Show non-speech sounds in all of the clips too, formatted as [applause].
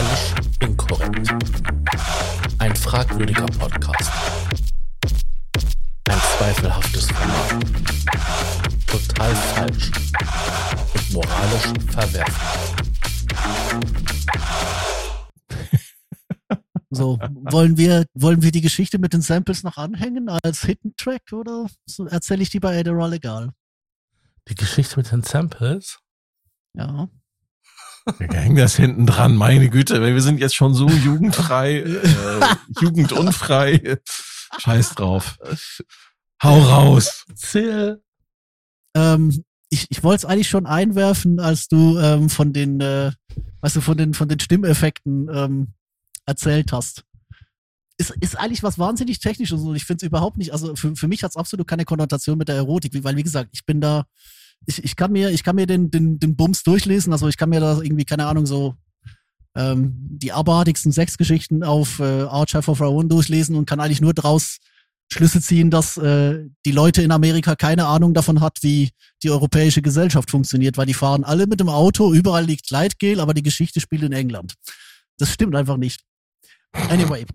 Moralisch inkorrekt. Ein fragwürdiger Podcast. Ein zweifelhaftes Format. Total falsch. Und moralisch verwerflich. [laughs] So, wollen wir, wollen wir die Geschichte mit den Samples noch anhängen als Hidden Track oder so erzähle ich die bei Adderall egal? Die Geschichte mit den Samples? Ja. Wir hängen das hinten dran, meine Güte, wir sind jetzt schon so jugendfrei, [laughs] äh, jugendunfrei. Scheiß drauf. Hau raus. Erzähl. Ähm, ich, ich wollte es eigentlich schon einwerfen, als du ähm, von den, äh, weißt du, von den, von den Stimmeffekten ähm, erzählt hast. Ist, ist eigentlich was wahnsinnig Technisches und ich finde es überhaupt nicht, also für, für mich hat es absolut keine Konnotation mit der Erotik, weil wie gesagt, ich bin da, ich, ich kann mir, ich kann mir den, den, den Bums durchlesen, also ich kann mir da irgendwie, keine Ahnung, so ähm, die abartigsten Sexgeschichten auf äh, Archive of Our Own durchlesen und kann eigentlich nur draus Schlüsse ziehen, dass äh, die Leute in Amerika keine Ahnung davon hat, wie die europäische Gesellschaft funktioniert, weil die fahren alle mit dem Auto, überall liegt Gleitgel, aber die Geschichte spielt in England. Das stimmt einfach nicht. Anyway.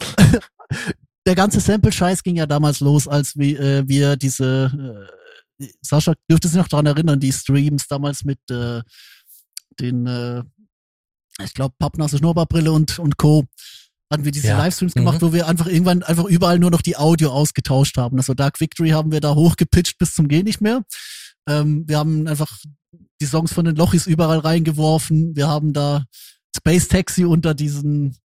[laughs] Der ganze Sample-Scheiß ging ja damals los, als wir, äh, wir diese, äh, Sascha, dürfte sich noch dran erinnern, die Streams damals mit äh, den, äh, ich glaube, Pappnasse Schnurrbartbrille und, und Co. hatten wir diese Ja. Livestreams gemacht, Mhm. wo wir einfach irgendwann einfach überall nur noch die Audio ausgetauscht haben. Also Dark Victory haben wir da hochgepitcht bis zum Geh nicht mehr. Ähm, wir haben einfach die Songs von den Lochis überall reingeworfen. Wir haben da Space Taxi unter diesen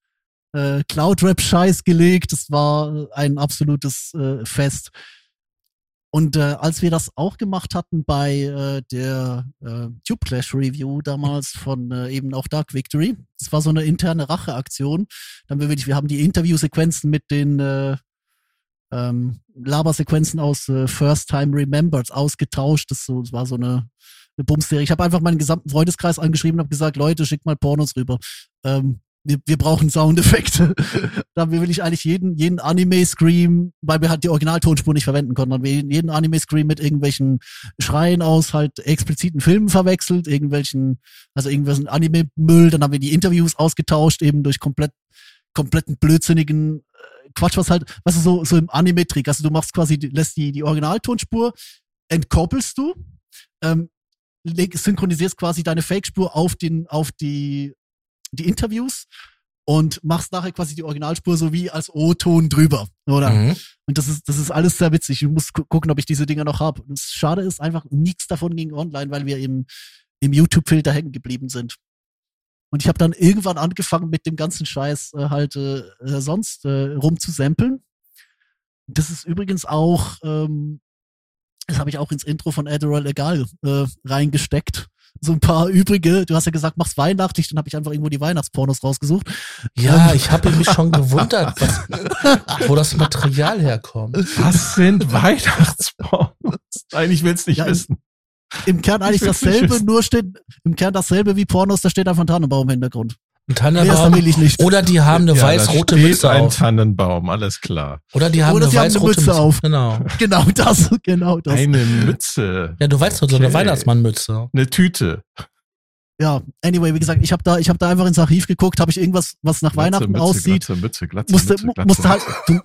äh, Cloud-Rap-Scheiß gelegt. Das war ein absolutes äh, Fest. Und äh, als wir das auch gemacht hatten bei äh, der äh, Tube Clash Review damals von äh, eben auch Dark Victory, das war so eine interne Racheaktion. Dann wir wirklich, wir haben die Interviewsequenzen mit den äh, ähm, Labersequenzen aus äh, First Time Remembered ausgetauscht. Das, so, das war so eine, eine Bumsserie. Ich habe einfach meinen gesamten Freundeskreis angeschrieben und habe gesagt, Leute, schickt mal Pornos rüber. Ähm, wir, wir brauchen Soundeffekte. [laughs] da will ich eigentlich jeden, jeden Anime-Scream, weil wir halt die Originaltonspur nicht verwenden konnten, haben wir jeden Anime-Scream mit irgendwelchen Schreien aus halt expliziten Filmen verwechselt, irgendwelchen, also irgendwelchen Anime-Müll, dann haben wir die Interviews ausgetauscht, eben durch komplett, kompletten blödsinnigen äh, Quatsch, was halt, was ist so, so im Anime-Trick, also du machst quasi, lässt die, die Originaltonspur, entkoppelst du, ähm, synchronisierst quasi deine Fake-Spur auf den, auf die, die Interviews und machst nachher quasi die Originalspur so wie als O-Ton drüber, oder? Mhm. Und das ist, das ist alles sehr witzig. Ich muss gu gucken, ob ich diese Dinger noch habe. Das Schade ist einfach, nichts davon ging online, weil wir im, im YouTube-Filter hängen geblieben sind. Und ich habe dann irgendwann angefangen, mit dem ganzen Scheiß äh, halt äh, äh, sonst äh, rumzusampeln. Das ist übrigens auch, ähm, das habe ich auch ins Intro von Adderall Egal äh, reingesteckt. So ein paar übrige, du hast ja gesagt, mach's weihnachtlich, dann habe ich einfach irgendwo die Weihnachtspornos rausgesucht. Ja, ich habe mich schon gewundert, was, wo das Material herkommt. Was sind Weihnachtspornos? Eigentlich willst du nicht Ja, wissen. Im Kern eigentlich Ich will's dasselbe, nur steht, im Kern dasselbe wie Pornos, da steht einfach ein Tannenbaum im Hintergrund. Ein Nee, das Tannenbaum. will ich nicht. Oder die haben eine Ja, weiß-rote Mütze ein auf. Tannenbaum, alles klar. Oder die haben Oder eine sie haben eine weiß-rote Mütze auf. Genau. [laughs] Genau das, genau das. Eine Mütze. Ja, du weißt doch, so eine Okay. Weihnachtsmannmütze. Eine Tüte. Ja, anyway, wie gesagt, ich habe da, ich habe da einfach ins Archiv geguckt, habe ich irgendwas, was nach Weihnachten Mütze, aussieht, Glatze, Mütze, Glatze, musste, Mütze, Glatze, musste halt, Mütze. du,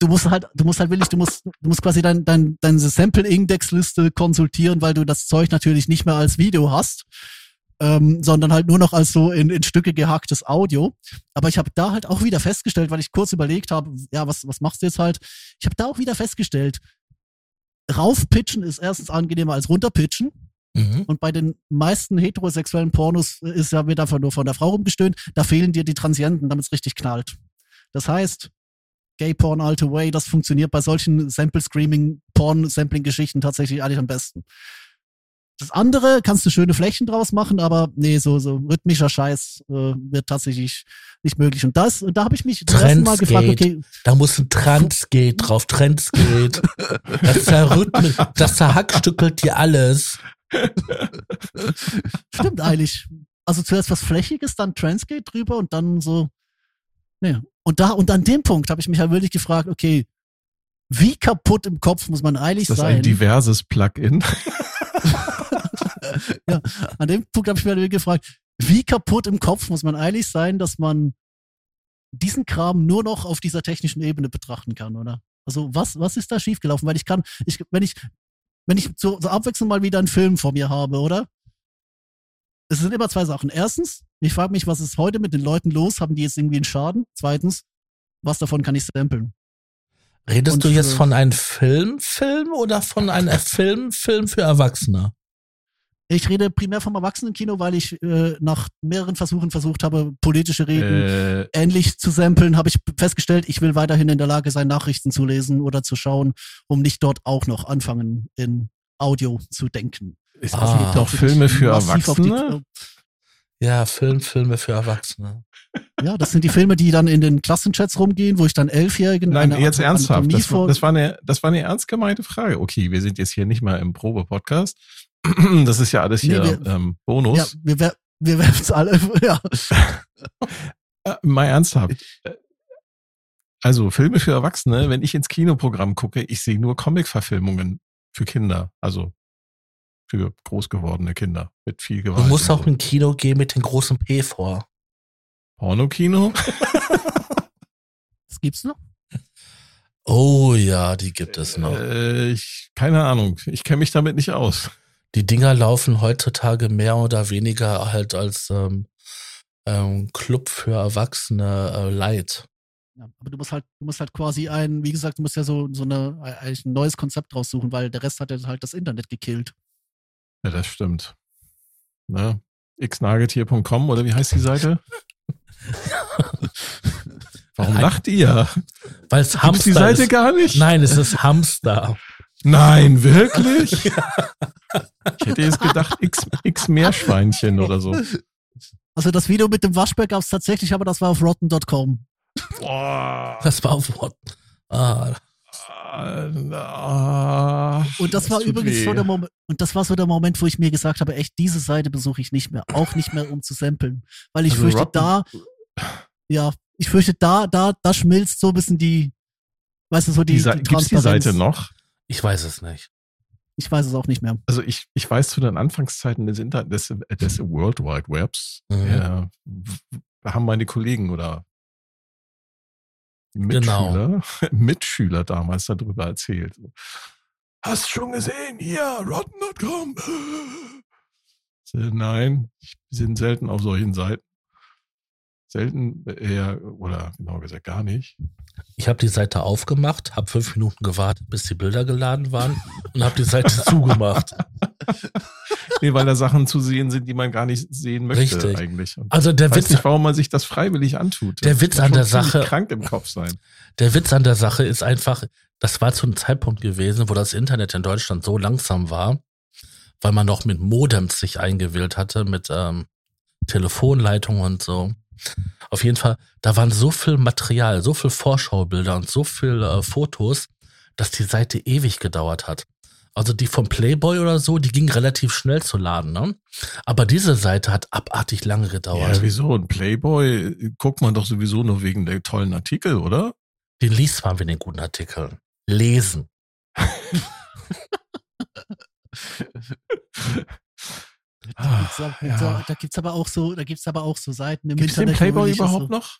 du musst halt, du musst halt wirklich, du musst, du musst quasi dein, dein, deine Sample-Index-Liste konsultieren, weil du das Zeug natürlich nicht mehr als Video hast, ähm, sondern halt nur noch als so in, in Stücke gehacktes Audio. Aber ich habe da halt auch wieder festgestellt, weil ich kurz überlegt habe, ja, was, was machst du jetzt halt? Ich habe da auch wieder festgestellt, raufpitchen ist erstens angenehmer als runterpitchen. Mhm. Und bei den meisten heterosexuellen Pornos ist ja wird einfach nur von der Frau rumgestöhnt. Da fehlen dir die Transienten, damit es richtig knallt. Das heißt, Gay Porn all the way, das funktioniert bei solchen Sample-Screaming, Porn-Sampling-Geschichten tatsächlich eigentlich am besten. Das andere kannst du schöne Flächen draus machen, aber nee, so, so rhythmischer Scheiß äh, wird tatsächlich nicht möglich. Und das, und da habe ich mich das erste Mal gefragt, okay, Da muss ein Transgate drauf, Trendsgate. Das zerrhythmisch, das zerhackstückelt dir alles. Stimmt eigentlich. Also zuerst was Flächiges, dann Transgate drüber und dann so. Nee. Und da, und an dem Punkt habe ich mich halt wirklich gefragt, okay, wie kaputt im Kopf muss man eigentlich Ist das sein? ein diverses Plugin? [laughs] [laughs] ja, an dem Punkt habe ich mir gefragt, wie kaputt im Kopf muss man eigentlich sein, dass man diesen Kram nur noch auf dieser technischen Ebene betrachten kann, oder? Also was, was ist da schiefgelaufen? Weil ich kann, ich, wenn ich, wenn ich so, so abwechselnd mal wieder einen Film vor mir habe, oder? Es sind immer zwei Sachen. Erstens, ich frage mich, was ist heute mit den Leuten los? Haben die jetzt irgendwie einen Schaden? Zweitens, was davon kann ich samplen? Redest Und du jetzt von einem Filmfilm oder von einem Film-Film für Erwachsene? Ich rede primär vom Erwachsenenkino, weil ich äh, nach mehreren Versuchen versucht habe, politische Reden Äh, ähnlich zu samplen, habe ich festgestellt, ich will weiterhin in der Lage sein, Nachrichten zu lesen oder zu schauen, um nicht dort auch noch anfangen, in Audio zu denken. es Ah. gibt doch Filme für auf die- Erwachsene. Ja, Film, Filme für Erwachsene. Ja, das sind die Filme, die dann in den Klassenchats rumgehen, wo ich dann Elfjährigen Nein, eine jetzt ernsthaft. Das, das, war eine, das war eine ernst gemeinte Frage. Okay, wir sind jetzt hier nicht mal im Probe-Podcast. [clears throat] Das ist ja alles Nee, hier wir- ähm, Bonus. Ja, wir, wer- wir werfen es alle, [laughs] ja. [laughs] Äh, mal ernsthaft. Äh, Also Filme für Erwachsene, wenn ich ins Kinoprogramm gucke, ich sehe nur Comic-Verfilmungen für Kinder. Also für groß gewordene Kinder mit viel Du Gewalt. musst und auch in ein Kino gehen mit dem großen P vor. Pornokino? [laughs] Das gibt's noch? Oh ja, die gibt es noch. Äh, ich, keine Ahnung. Ich kenne mich damit nicht aus. Die Dinger laufen heutzutage mehr oder weniger halt als ähm, ähm, Club für Erwachsene äh, Light. Ja, aber du musst halt, du musst halt quasi ein, wie gesagt, du musst ja so, so eine, eigentlich ein neues Konzept raussuchen, weil der Rest hat ja halt das Internet gekillt. Ja, das stimmt. Ne? xnagetier.com oder wie heißt die Seite? [laughs] Warum lacht ihr? Weil es Gibt's Hamster die Seite ist. gar nicht? Nein, es ist Hamster. Nein, wirklich? [laughs] Ich hätte jetzt gedacht, X, X Meerschweinchen oder so. Also das Video mit dem Waschbär gab's tatsächlich, aber das war auf rotten.com. Boah. Das war auf Wort. Ah, Ah, Und das war tut übrigens weh. so der Moment, und das war so der Moment, wo ich mir gesagt habe, echt, diese Seite besuche ich nicht mehr, auch nicht mehr, um zu samplen. Weil ich Also fürchte, Rotten- da, ja, ich fürchte, da, da, da schmilzt so ein bisschen die, weißt du, so die, Die, die gibt's die Transparenz. Seite noch? ich weiß es nicht. Ich weiß es auch nicht mehr. Also ich, ich weiß zu den Anfangszeiten des Internet, des, des World Wide Webs, Mhm. ja, w- haben meine Kollegen oder Genau. Mitschüler, [laughs] Mitschüler damals darüber erzählt. Hast schon gesehen? Hier, rotten.com. [gasps] Nein, ich bin selten auf solchen Seiten. Selten eher, oder genau gesagt gar nicht. Ich habe die Seite aufgemacht, habe fünf Minuten gewartet, bis die Bilder geladen waren und habe die Seite [laughs] zugemacht. Nee, weil da Sachen zu sehen sind, die man gar nicht sehen möchte Richtig. eigentlich. Und Also der Witz, nicht, warum man sich das freiwillig antut. Der Das Witz an der Sache- krank im Kopf sein. der Witz an der Sache ist einfach, das war zu einem Zeitpunkt gewesen, wo das Internet in Deutschland so langsam war, weil man noch mit Modems sich eingewählt hatte, mit ähm, Telefonleitungen und so. Auf jeden Fall, da waren so viel Material, so viel Vorschaubilder und so viel äh, Fotos, dass die Seite ewig gedauert hat. Also die vom Playboy oder so, die ging relativ schnell zu laden, ne? Aber diese Seite hat abartig lange gedauert. Ja, wieso? Ein Playboy äh, guckt man doch sowieso nur wegen der tollen Artikel, oder? Den liest man mit den guten Artikeln. Lesen. [laughs] Da gibt's, aber- Ah, ja. da, da gibt's aber auch so, da gibt's aber auch so Seiten im Gibt es den Internet. wo Playboy überhaupt so, noch?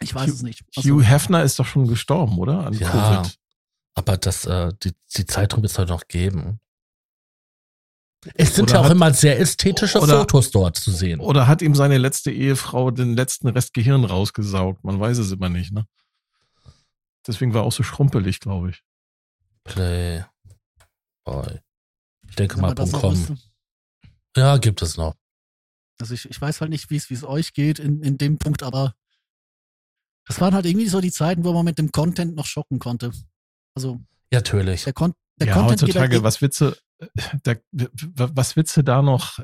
Ich weiß Hugh- es nicht. Also, Hugh Hefner ist doch schon gestorben, oder? An Ja. Covid. Aber das, äh, die, die Zeitung wird es heute noch geben. Es sind Oder ja auch hat- immer sehr ästhetische oder- Fotos dort zu sehen. Oder hat ihm seine letzte Ehefrau den letzten Rest Gehirn rausgesaugt? Man weiß es immer nicht, ne? Deswegen war er auch so schrumpelig, glaube ich. Playboy. Ich denke mal, auch .com. Ja, gibt es noch. Also ich, ich weiß halt nicht, wie es wie es euch geht in, in dem Punkt, aber das waren halt irgendwie so die Zeiten, wo man mit dem Content noch schocken konnte. Also Ja, natürlich. der, Kon der ja, Content geht heutzutage, halt, was Witze, da, was Witze da noch?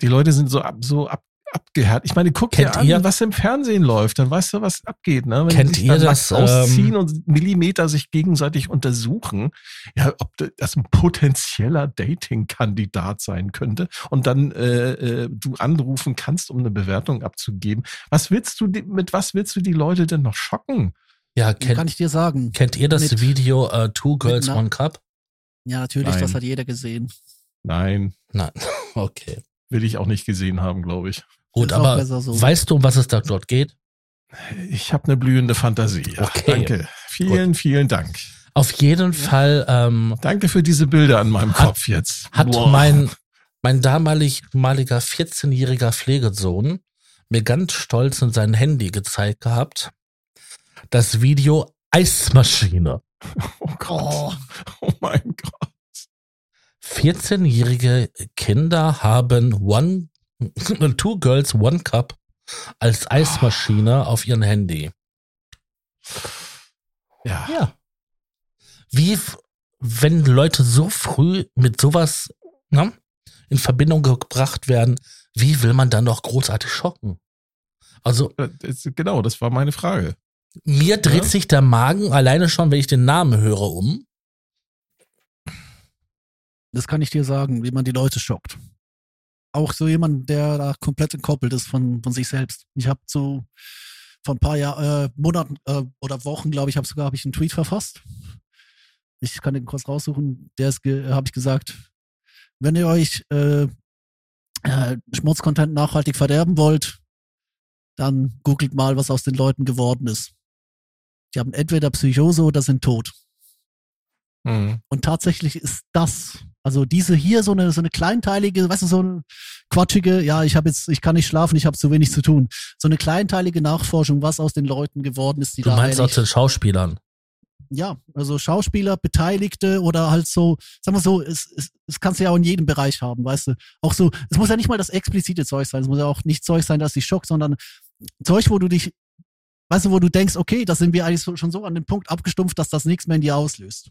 Die Leute sind so ab, so ab, abgehärtet. Ich meine, guck dir Kennt an, ihr- was im Fernsehen läuft, dann weißt du, was abgeht, ne? Wenn Kennt die sich ihr dann das, nackt ausziehen ähm, und Millimeter sich gegenseitig untersuchen, ja, ob das ein potenzieller Dating-Kandidat sein könnte und dann äh, äh, du anrufen kannst, um eine Bewertung abzugeben. Was willst du, die- mit was willst du die Leute denn noch schocken? Ja, kann kennt, ich dir sagen. kennt ihr das mit- Video äh, Two Girls, One Cup? Ja, natürlich, Nein. das hat jeder gesehen. Nein. Nein. [laughs] Okay. will ich auch nicht gesehen haben, glaube ich. Gut, Ist aber so. weißt du, um was es da dort geht? Ich habe eine blühende Fantasie. Ja, Okay. Danke. Vielen, vielen Dank. Auf jeden Fall ähm, Danke für diese Bilder an meinem Hat- Kopf jetzt. hat Boah. mein, mein damaliger 14-jähriger Pflegesohn mir ganz stolz in sein Handy gezeigt gehabt. Das Video Eismaschine. Oh Gott. Oh, Oh mein Gott. 14-jährige Kinder haben One, [laughs] Two Girls, One Cup als Eismaschine auf ihrem Handy. Ja. Ja. Wie, wenn Leute so früh mit sowas ne, in Verbindung gebracht werden, wie will man dann noch großartig schocken? Also Genau, das war meine Frage. mir dreht Ja. sich der Magen alleine schon, wenn ich den Namen höre, um. das kann ich dir sagen, wie man die Leute schockt. Auch so jemand, der da komplett entkoppelt ist von, von sich selbst. Ich habe so vor ein paar Jahr, äh, Monaten äh, oder Wochen, glaube ich, habe sogar hab ich einen Tweet verfasst. Ich kann den kurz raussuchen. Der ist, habe ich gesagt, wenn ihr euch äh, äh, Schmutzcontent nachhaltig verderben wollt, dann googelt mal, was aus den Leuten geworden ist. Die haben entweder Psychose oder sind tot. Mhm. Und tatsächlich ist das, also diese hier so eine so eine kleinteilige, weißt du, so ein quatschige, ja, ich habe jetzt, ich kann nicht schlafen, ich habe zu wenig zu tun. So eine kleinteilige Nachforschung, was aus den Leuten geworden ist, die Du da meinst aus den Schauspielern. ja, also Schauspieler, Beteiligte oder halt so, sag mal so, es, es, es kannst du ja auch in jedem Bereich haben, weißt du. Auch so, es muss ja nicht mal das explizite Zeug sein, es muss ja auch nicht Zeug sein, das dich schockt, sondern Zeug, wo du dich, weißt du, wo du denkst, okay, da sind wir eigentlich schon so an dem Punkt abgestumpft, dass das nichts mehr in dir auslöst.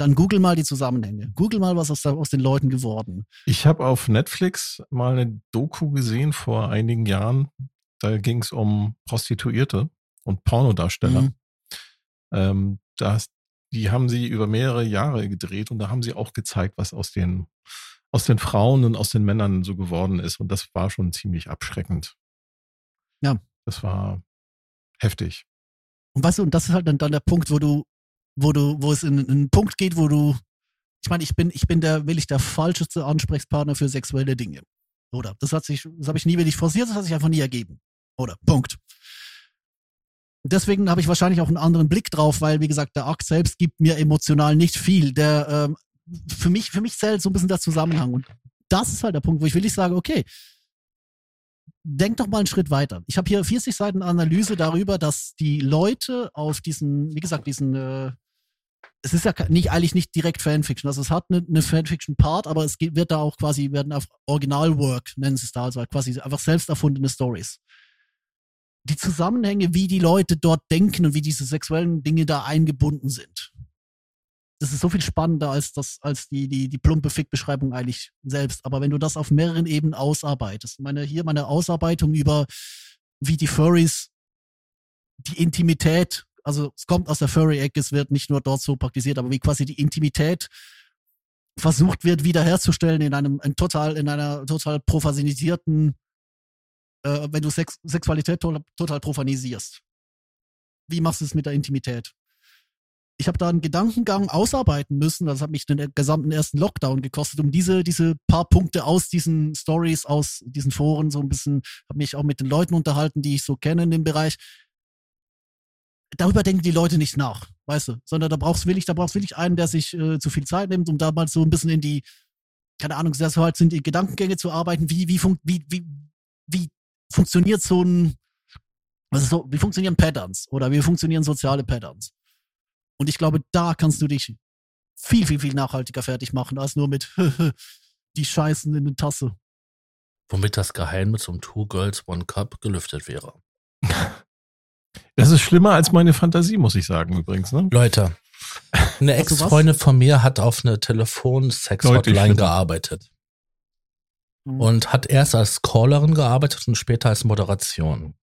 Dann google mal die Zusammenhänge. Google mal, was aus, aus den Leuten geworden. Ich habe auf Netflix mal eine Doku gesehen vor einigen Jahren. Da ging es um Prostituierte und Pornodarsteller. Mhm. Ähm, das, die haben sie über mehrere Jahre gedreht und da haben sie auch gezeigt, was aus den, aus den Frauen und aus den Männern so geworden ist. Und das war schon ziemlich abschreckend. Ja. Das war heftig. Und weißt du, und das ist halt dann, dann der Punkt, wo du, wo du, wo es in, in einen Punkt geht, wo du, ich meine, ich bin, ich bin der, will ich der falscheste Ansprechpartner für sexuelle Dinge. Oder? Das hat sich, das habe ich nie wirklich forciert, das hat sich einfach nie ergeben. Oder? Punkt. Deswegen habe ich wahrscheinlich auch einen anderen Blick drauf, weil, wie gesagt, der Akt selbst gibt mir emotional nicht viel. Der, ähm, für mich, für mich zählt so ein bisschen der Zusammenhang. Und das ist halt der Punkt, wo ich wirklich sage, okay, denk doch mal einen Schritt weiter. Ich habe hier 40 Seiten Analyse darüber, dass die Leute auf diesen, wie gesagt, diesen, äh, es ist ja nicht eigentlich nicht direkt Fanfiction. Also es hat eine, eine Fanfiction-Part, aber es geht, wird da auch quasi, werden auf Originalwork, nennen sie es da, also quasi einfach selbst erfundene Stories. Die Zusammenhänge, wie die Leute dort denken und wie diese sexuellen Dinge da eingebunden sind. Das ist so viel spannender als das, als die, die, die plumpe Fick-Beschreibung eigentlich selbst. Aber wenn du das auf mehreren Ebenen ausarbeitest, meine, hier meine Ausarbeitung über, wie die Furries die Intimität, also es kommt aus der Furry-Ecke, es wird nicht nur dort so praktiziert, aber wie quasi die Intimität versucht wird wiederherzustellen in einem in total in einer total profanisierten, äh, wenn du Sex, Sexualität to total profanisierst. Wie machst du es mit der Intimität? Ich habe da einen Gedankengang ausarbeiten müssen, das hat mich den gesamten ersten Lockdown gekostet, um diese diese paar Punkte aus diesen Stories, aus diesen Foren so ein bisschen, habe mich auch mit den Leuten unterhalten, die ich so kenne in dem Bereich, darüber denken die Leute nicht nach, weißt du, sondern da brauchst willig, da brauchst willig einen, der sich äh, zu viel Zeit nimmt, um da mal so ein bisschen in die, keine Ahnung, so halt sind die Gedankengänge zu arbeiten, wie, wie, fun wie, wie, wie funktioniert so ein, ist so, wie funktionieren Patterns oder wie funktionieren soziale Patterns? Und ich glaube, da kannst du dich viel, viel, viel nachhaltiger fertig machen, als nur mit [laughs] die Scheißen in der Tasse. Womit das Geheimnis um Two Girls, One Cup gelüftet wäre. [laughs] Das ist schlimmer als meine Fantasie, muss ich sagen, übrigens. Ne? Leute, eine was? Ex-Freundin von mir hat auf eine Telefon-Sex-Hotline gearbeitet. Mhm. und hat erst als Callerin gearbeitet und später als Moderation.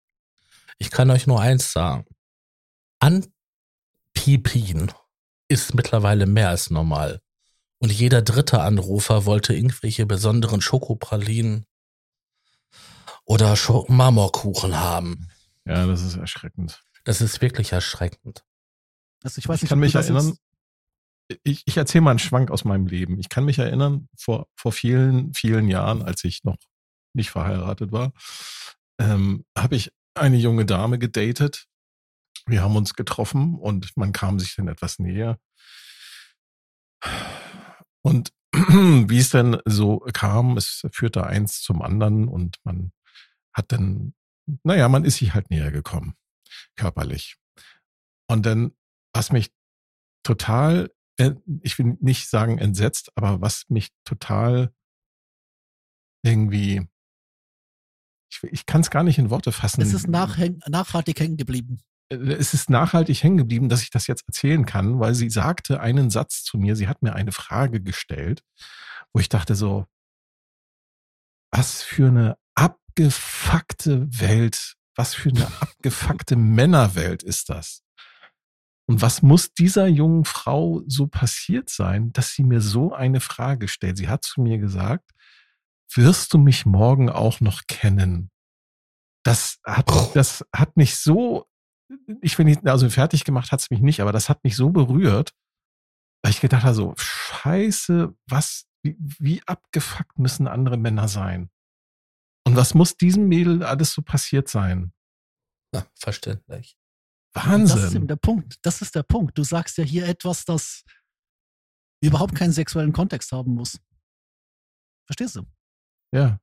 Ich kann euch nur eins sagen. Anpipin ist mittlerweile mehr als normal. Und jeder dritte Anrufer wollte irgendwelche besonderen Schokopralinen oder Scho Marmorkuchen haben. Ja, das ist erschreckend. Das ist wirklich erschreckend. Also ich weiß Ich nicht, kann mich erinnern, ich, ich erzähle mal einen Schwank aus meinem Leben. Ich kann mich erinnern, vor, vor vielen, vielen Jahren, als ich noch nicht verheiratet war, ähm, habe ich eine junge Dame gedatet. Wir haben uns getroffen und man kam sich dann etwas näher. Und [clears throat] wie es denn so kam, es führte eins zum anderen und man hat dann, naja, man ist sich halt näher gekommen, körperlich. Und dann, was mich total, äh, ich will nicht sagen entsetzt, aber was mich total irgendwie, ich, ich kann es gar nicht in Worte fassen. Es ist nachhaltig hängen geblieben. Äh, es ist nachhaltig hängen geblieben, dass ich das jetzt erzählen kann, weil sie sagte einen Satz zu mir. Sie hat mir eine Frage gestellt, wo ich dachte so, was für eine abgefuckte Welt, was für eine abgefuckte [laughs] Männerwelt ist das? Und was muss dieser jungen Frau so passiert sein, dass sie mir so eine Frage stellt? Sie hat zu mir gesagt, wirst du mich morgen auch noch kennen? Das hat, das hat mich so ich bin nicht, also fertig gemacht hat es mich nicht, aber das hat mich so berührt, weil ich gedacht habe, so, scheiße, was, wie, wie abgefuckt müssen andere Männer sein? Und was muss diesem Mädel alles so passiert sein? Ja, verständlich. Wahnsinn. Das ist eben der Punkt. Das ist der Punkt. Du sagst ja hier etwas, das überhaupt keinen sexuellen Kontext haben muss. Verstehst du? Ja.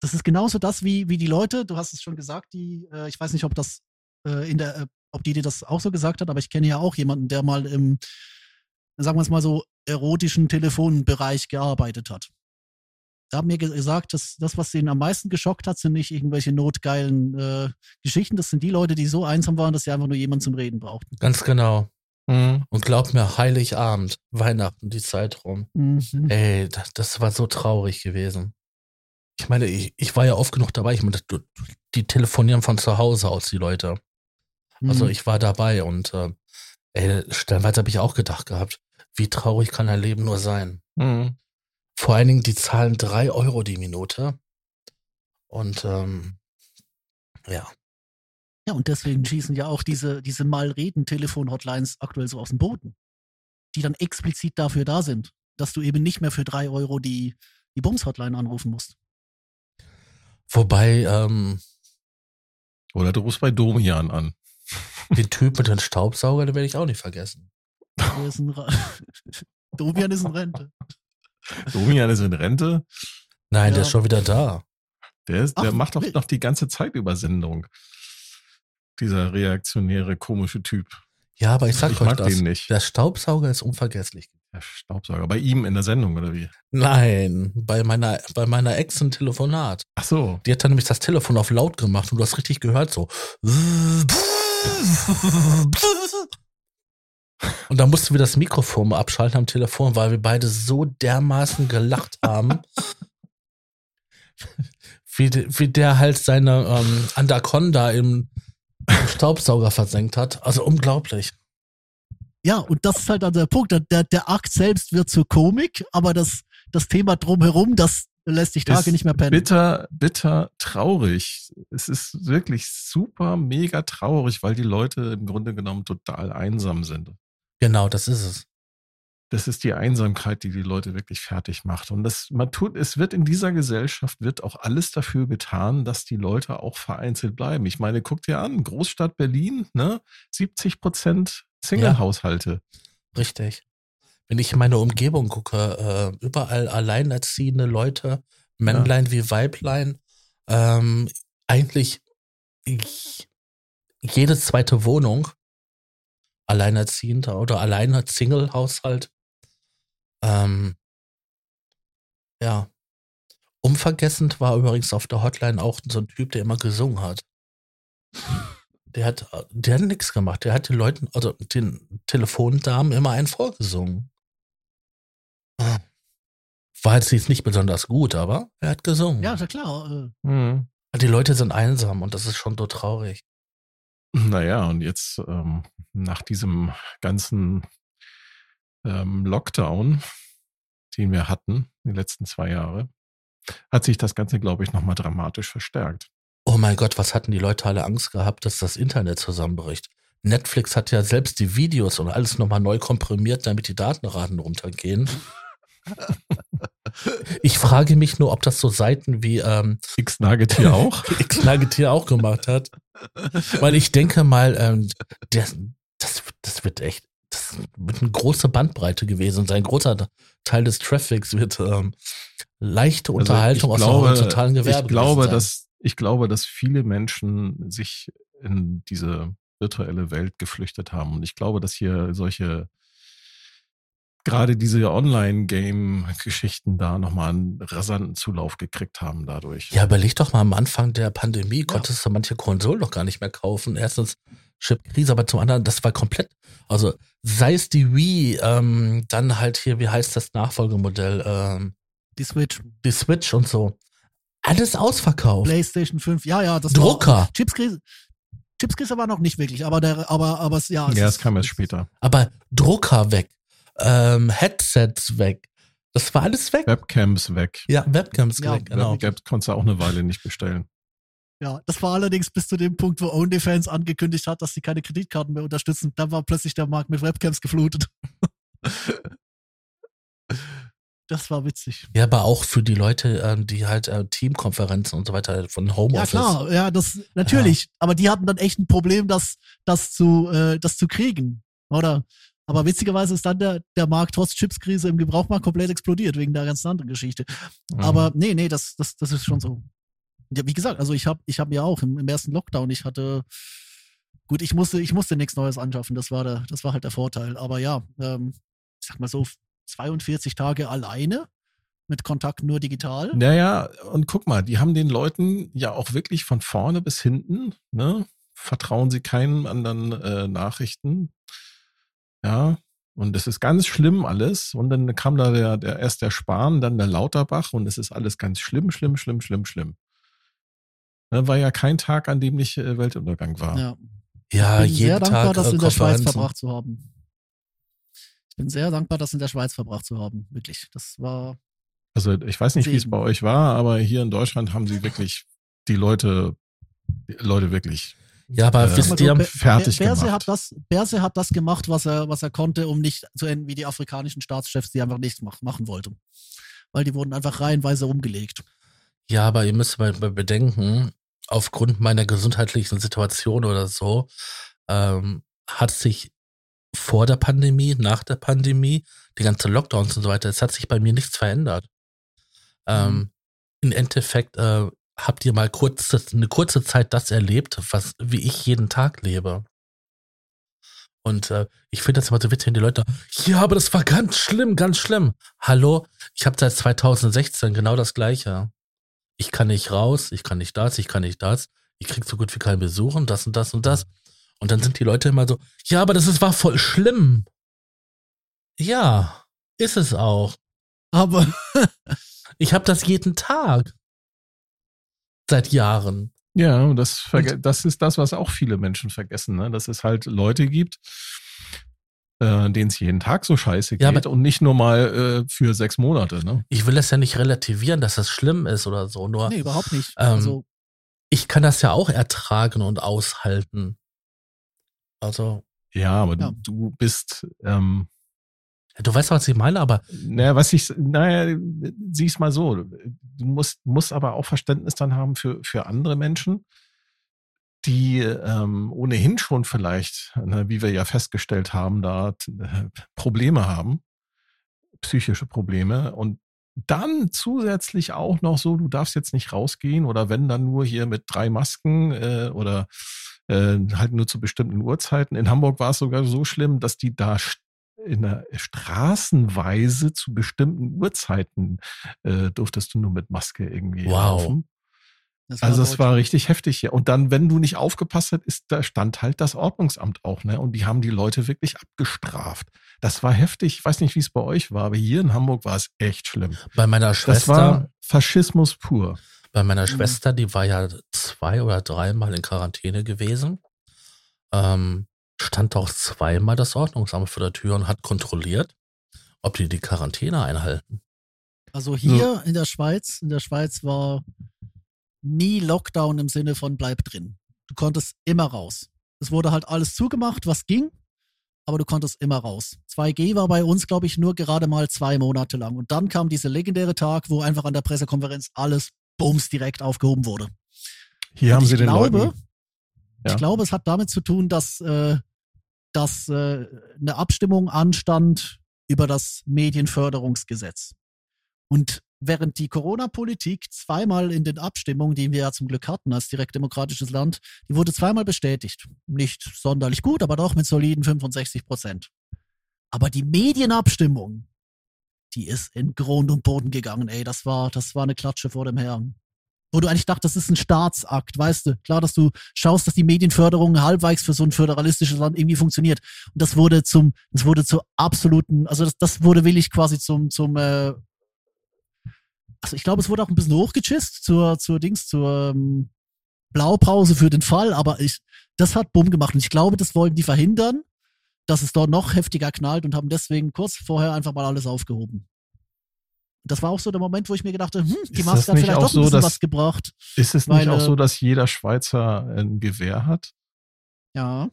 Das ist genauso das wie, wie die Leute, du hast es schon gesagt, die, äh, ich weiß nicht, ob das äh, in der, äh, ob die dir das auch so gesagt hat, aber ich kenne ja auch jemanden, der mal im, sagen wir es mal so, erotischen Telefonbereich gearbeitet hat. Da haben mir gesagt, dass das, was ihn am meisten geschockt hat, sind nicht irgendwelche notgeilen äh, Geschichten. Das sind die Leute, die so einsam waren, dass sie einfach nur jemanden zum Reden brauchten. Ganz genau. Mhm. Und glaub mir, Heiligabend, Weihnachten, die Zeit rum. Mhm. Ey, das, das, war so traurig gewesen. Ich meine, ich, ich war ja oft genug dabei. Ich meine, die telefonieren von zu Hause aus, die Leute. Also mhm. ich war dabei und äh, ey, stellenweise habe ich auch gedacht gehabt, wie traurig kann ein Leben nur sein. Mhm. Vor allen Dingen, die zahlen drei Euro die Minute. Und ähm, ja. Ja, und deswegen schießen ja auch diese, diese Malreden-Telefon-Hotlines aktuell so aus dem Boden. Die dann explizit dafür da sind, dass du eben nicht mehr für drei Euro die, die Bums-Hotline anrufen musst. Wobei, ähm, Oder du rufst bei Domian an. Den Typ mit dem Staubsauger, den werde ich auch nicht vergessen. Ist [laughs] Domian ist in Rente. Domian ist in Rente? Nein, ja. der ist schon wieder da. Der, ist, der Ach, macht doch noch die ganze Zeit Übersendung. Dieser reaktionäre, komische Typ. Ja, aber ich sag ich euch mag das. Den nicht. Der Staubsauger ist unvergesslich. Der Staubsauger. Bei ihm in der Sendung, oder wie? Nein, bei meiner, bei meiner Ex ein Telefonat. Ach so. Die hat dann nämlich das Telefon auf laut gemacht und du hast richtig gehört, so. Und dann mussten wir das Mikrofon abschalten am Telefon, weil wir beide so dermaßen gelacht haben. wie, wie der halt seine ähm, Anaconda im Staubsauger versenkt hat. Also unglaublich. Ja, und das ist halt dann der Punkt. Der, der Akt selbst wird zur Komik, aber das, das Thema drumherum, das lässt sich Tage nicht mehr pennen. Bitter, bitter traurig. Es ist wirklich super, mega traurig, weil die Leute im Grunde genommen total einsam sind. Genau, das ist es. Das ist die Einsamkeit, die die Leute wirklich fertig macht. Und das, man tut, es wird in dieser Gesellschaft wird auch alles dafür getan, dass die Leute auch vereinzelt bleiben. Ich meine, guck dir an, Großstadt Berlin, ne? 70 Prozent Single-Haushalte. Ja, richtig wenn ich in meine Umgebung gucke, äh, überall alleinerziehende Leute, Männlein ja. wie Weiblein, ähm, eigentlich jede zweite Wohnung alleinerziehender oder alleine Single-Haushalt. Ähm, ja. Unvergessend war übrigens auf der Hotline auch so ein Typ, der immer gesungen hat. Der hat, der hat nichts gemacht. Der hat den Leuten, also den Telefondamen immer einen vorgesungen. War jetzt nicht besonders gut, aber er hat gesungen. Ja, ist ja klar. Äh. Mhm. Die Leute sind einsam und das ist schon so traurig. Naja, und jetzt ähm, nach diesem ganzen ähm, Lockdown, den wir hatten, die letzten zwei Jahre, hat sich das Ganze, glaube ich, nochmal dramatisch verstärkt. Oh mein Gott, was hatten die Leute alle Angst gehabt, dass das Internet zusammenbricht? Netflix hat ja selbst die Videos und alles nochmal neu komprimiert, damit die Datenraten runtergehen. Ich frage mich nur, ob das so Seiten wie ähm, X-Nugget hier [laughs] auch. X-Nugget hier auch gemacht hat. Weil ich denke mal, ähm, der, das, das wird echt, das wird eine große Bandbreite gewesen sein. Ein großer Teil des Traffics wird ähm, leichte Also Unterhaltung aus glaube, dem totalen Gewerbe. Ich glaube, dass, ich glaube, dass viele Menschen sich in diese virtuelle Welt geflüchtet haben. Und ich glaube, dass hier solche, gerade diese Online-Game-Geschichten da nochmal einen rasanten Zulauf gekriegt haben dadurch. Ja, überleg doch mal, am Anfang der Pandemie konntest du manche Konsolen noch gar nicht mehr kaufen. Erstens Chip-Krise, aber zum anderen, das war komplett, also sei es die Wii, ähm, dann halt hier, wie heißt das Nachfolgemodell, ähm, Die Switch. die Switch und so. Alles ausverkauft. PlayStation 5, ja, ja, das Drucker. Chipskrise. Chipskrise war noch nicht wirklich, aber der, aber, aber es, ja. Ja, ist- es kam erst später. Aber Drucker weg, ähm, Headsets weg. Das war alles weg. Webcams weg. Ja, Webcams Ja, weg, genau. Webcams konntest du auch eine Weile nicht bestellen. Ja, das war allerdings bis zu dem Punkt, wo OnlyFans angekündigt hat, dass sie keine Kreditkarten mehr unterstützen. Da war plötzlich der Markt mit Webcams geflutet. [laughs] Das war witzig. Ja, aber auch für die Leute, ähm, die halt äh, Teamkonferenzen und so weiter von Ja, Homeoffice. klar, ja, das natürlich. Aber die hatten dann echt ein Problem, das, das zu, äh, das zu kriegen. Oder? Aber witzigerweise ist dann der, der Markt trotz Chipskrise im Gebrauchmarkt komplett explodiert, wegen der ganzen anderen Geschichte. Mhm. Aber nee, nee, das, das, das ist schon so. Ja, wie gesagt, also ich habe ich hab ja auch im, im ersten Lockdown, ich hatte, gut, ich musste, ich musste nichts Neues anschaffen, das war der, das war halt der Vorteil. Aber ja, ähm, ich sag mal so, 42 Tage alleine mit Kontakt nur digital. Naja, und guck mal, die haben den Leuten ja auch wirklich von vorne bis hinten, ne? Vertrauen sie keinen anderen äh, Nachrichten. Ja, und es ist ganz schlimm alles. Und dann kam da der, der erst der Spahn, dann der Lauterbach und es ist alles ganz schlimm, schlimm, schlimm, schlimm, schlimm. Ne, war ja kein Tag, an dem nicht äh, Weltuntergang war. Ja. Ja, ich bin jeden sehr dankbar, Tag das äh, in der Schweiz verbracht zu haben. Ich bin sehr dankbar, das in der Schweiz verbracht zu haben. Wirklich. Das war. Also ich weiß nicht, wie es bei euch war, aber hier in Deutschland haben sie wirklich die Leute, die Leute wirklich Ja, aber Äh, wisst ihr, fertig Berse gemacht. hat das, Berse hat das gemacht, was er, was er konnte, um nicht zu enden wie die afrikanischen Staatschefs, die einfach nichts mach, machen wollten. Weil die wurden einfach reihenweise umgelegt. ja, aber ihr müsst mal be- bedenken, aufgrund meiner gesundheitlichen Situation oder so, ähm, hat sich vor der Pandemie, nach der Pandemie, die ganze Lockdowns und so weiter, es hat sich bei mir nichts verändert. Ähm, Mhm. Im Endeffekt äh, habt ihr mal kurz, eine kurze Zeit das erlebt, was wie ich jeden Tag lebe. Und äh, ich finde das immer so witzig, wenn die Leute, ja, aber das war ganz schlimm, ganz schlimm. Hallo, ich habe seit 2016 genau das Gleiche. Ich kann nicht raus, ich kann nicht das, ich kann nicht das. Ich krieg so gut wie keinen Besuch und das und das und das. Und dann sind die Leute immer so, ja, aber das ist, war voll schlimm. Ja, ist es auch. Aber [laughs] Ich habe das jeden Tag. Seit Jahren. Ja, und das, verge- das ist das, was auch viele Menschen vergessen, ne? dass es halt Leute gibt, äh, denen es jeden Tag so scheiße Ja, geht aber- und nicht nur mal äh, für sechs Monate. Ne? Ich will das ja nicht relativieren, dass das schlimm ist oder so. Nur nee, überhaupt nicht. Ähm, also, ich kann das ja auch ertragen und aushalten. Also, Ja, aber Ja. du bist, ähm, du weißt, was ich meine, aber naja, was ich, naja, sieh's mal so, du musst, musst aber auch Verständnis dann haben für, für andere Menschen, die ähm, ohnehin schon vielleicht, ne, wie wir ja festgestellt haben, da äh, Probleme haben, psychische Probleme und dann zusätzlich auch noch so, du darfst jetzt nicht rausgehen oder wenn dann nur hier mit drei Masken äh, oder äh, halt nur zu bestimmten Uhrzeiten. In Hamburg war es sogar so schlimm, dass die da in der Straßenweise zu bestimmten Uhrzeiten äh, durftest du nur mit Maske irgendwie Wow. laufen. das Also es war richtig heftig hier. Und dann, wenn du nicht aufgepasst hast, ist, da stand halt das Ordnungsamt auch, ne? Und die haben die Leute wirklich abgestraft. Das war heftig. Ich weiß nicht, wie es bei euch war, aber hier in Hamburg war es echt schlimm. bei meiner Das Schwester, war Faschismus pur. bei meiner Mhm. Schwester, die war ja zwei oder dreimal in Quarantäne gewesen, ähm, stand auch zweimal das Ordnungsamt vor der Tür und hat kontrolliert, ob die die Quarantäne einhalten. Also hier in der Schweiz, in der Schweiz war nie Lockdown im Sinne von bleib drin. Du konntest immer raus. Es wurde halt alles zugemacht, was ging, aber du konntest immer raus. 2G war bei uns, glaube ich, nur gerade mal zwei Monate lang. Und dann kam dieser legendäre Tag, wo einfach an der Pressekonferenz alles bums direkt aufgehoben wurde. Hier Und haben ich sie den glaube, Leuten. Ja. Ich glaube, es hat damit zu tun, dass, äh, dass äh, eine Abstimmung anstand über das Medienförderungsgesetz. Und während die Corona-Politik zweimal in den Abstimmungen, die wir ja zum Glück hatten als direktdemokratisches Land, die wurde zweimal bestätigt. Nicht sonderlich gut, aber doch mit soliden 65 Prozent. Aber die Medienabstimmung, die ist in Grund und Boden gegangen, ey. Das war, das war eine Klatsche vor dem Herrn. Wo du eigentlich dachtest, das ist ein Staatsakt, weißt du? Klar, dass du schaust, dass die Medienförderung halbwegs für so ein föderalistisches Land irgendwie funktioniert. Und das wurde zum, das wurde zur absoluten, also das, das wurde willig quasi zum, zum, äh, also ich glaube, es wurde auch ein bisschen hochgechist zur, zur Dings, zur ähm, Blaupause für den Fall, aber ich, das hat Bumm gemacht und ich glaube, das wollten die verhindern, dass es dort noch heftiger knallt und haben deswegen kurz vorher einfach mal alles aufgehoben. Das war auch so der Moment, wo ich mir gedacht habe, hm, die Ist Maske hat vielleicht auch doch ein so, bisschen dass- was gebracht. Ist es Weil, nicht auch äh, so, dass jeder Schweizer ein Gewehr hat? Ja.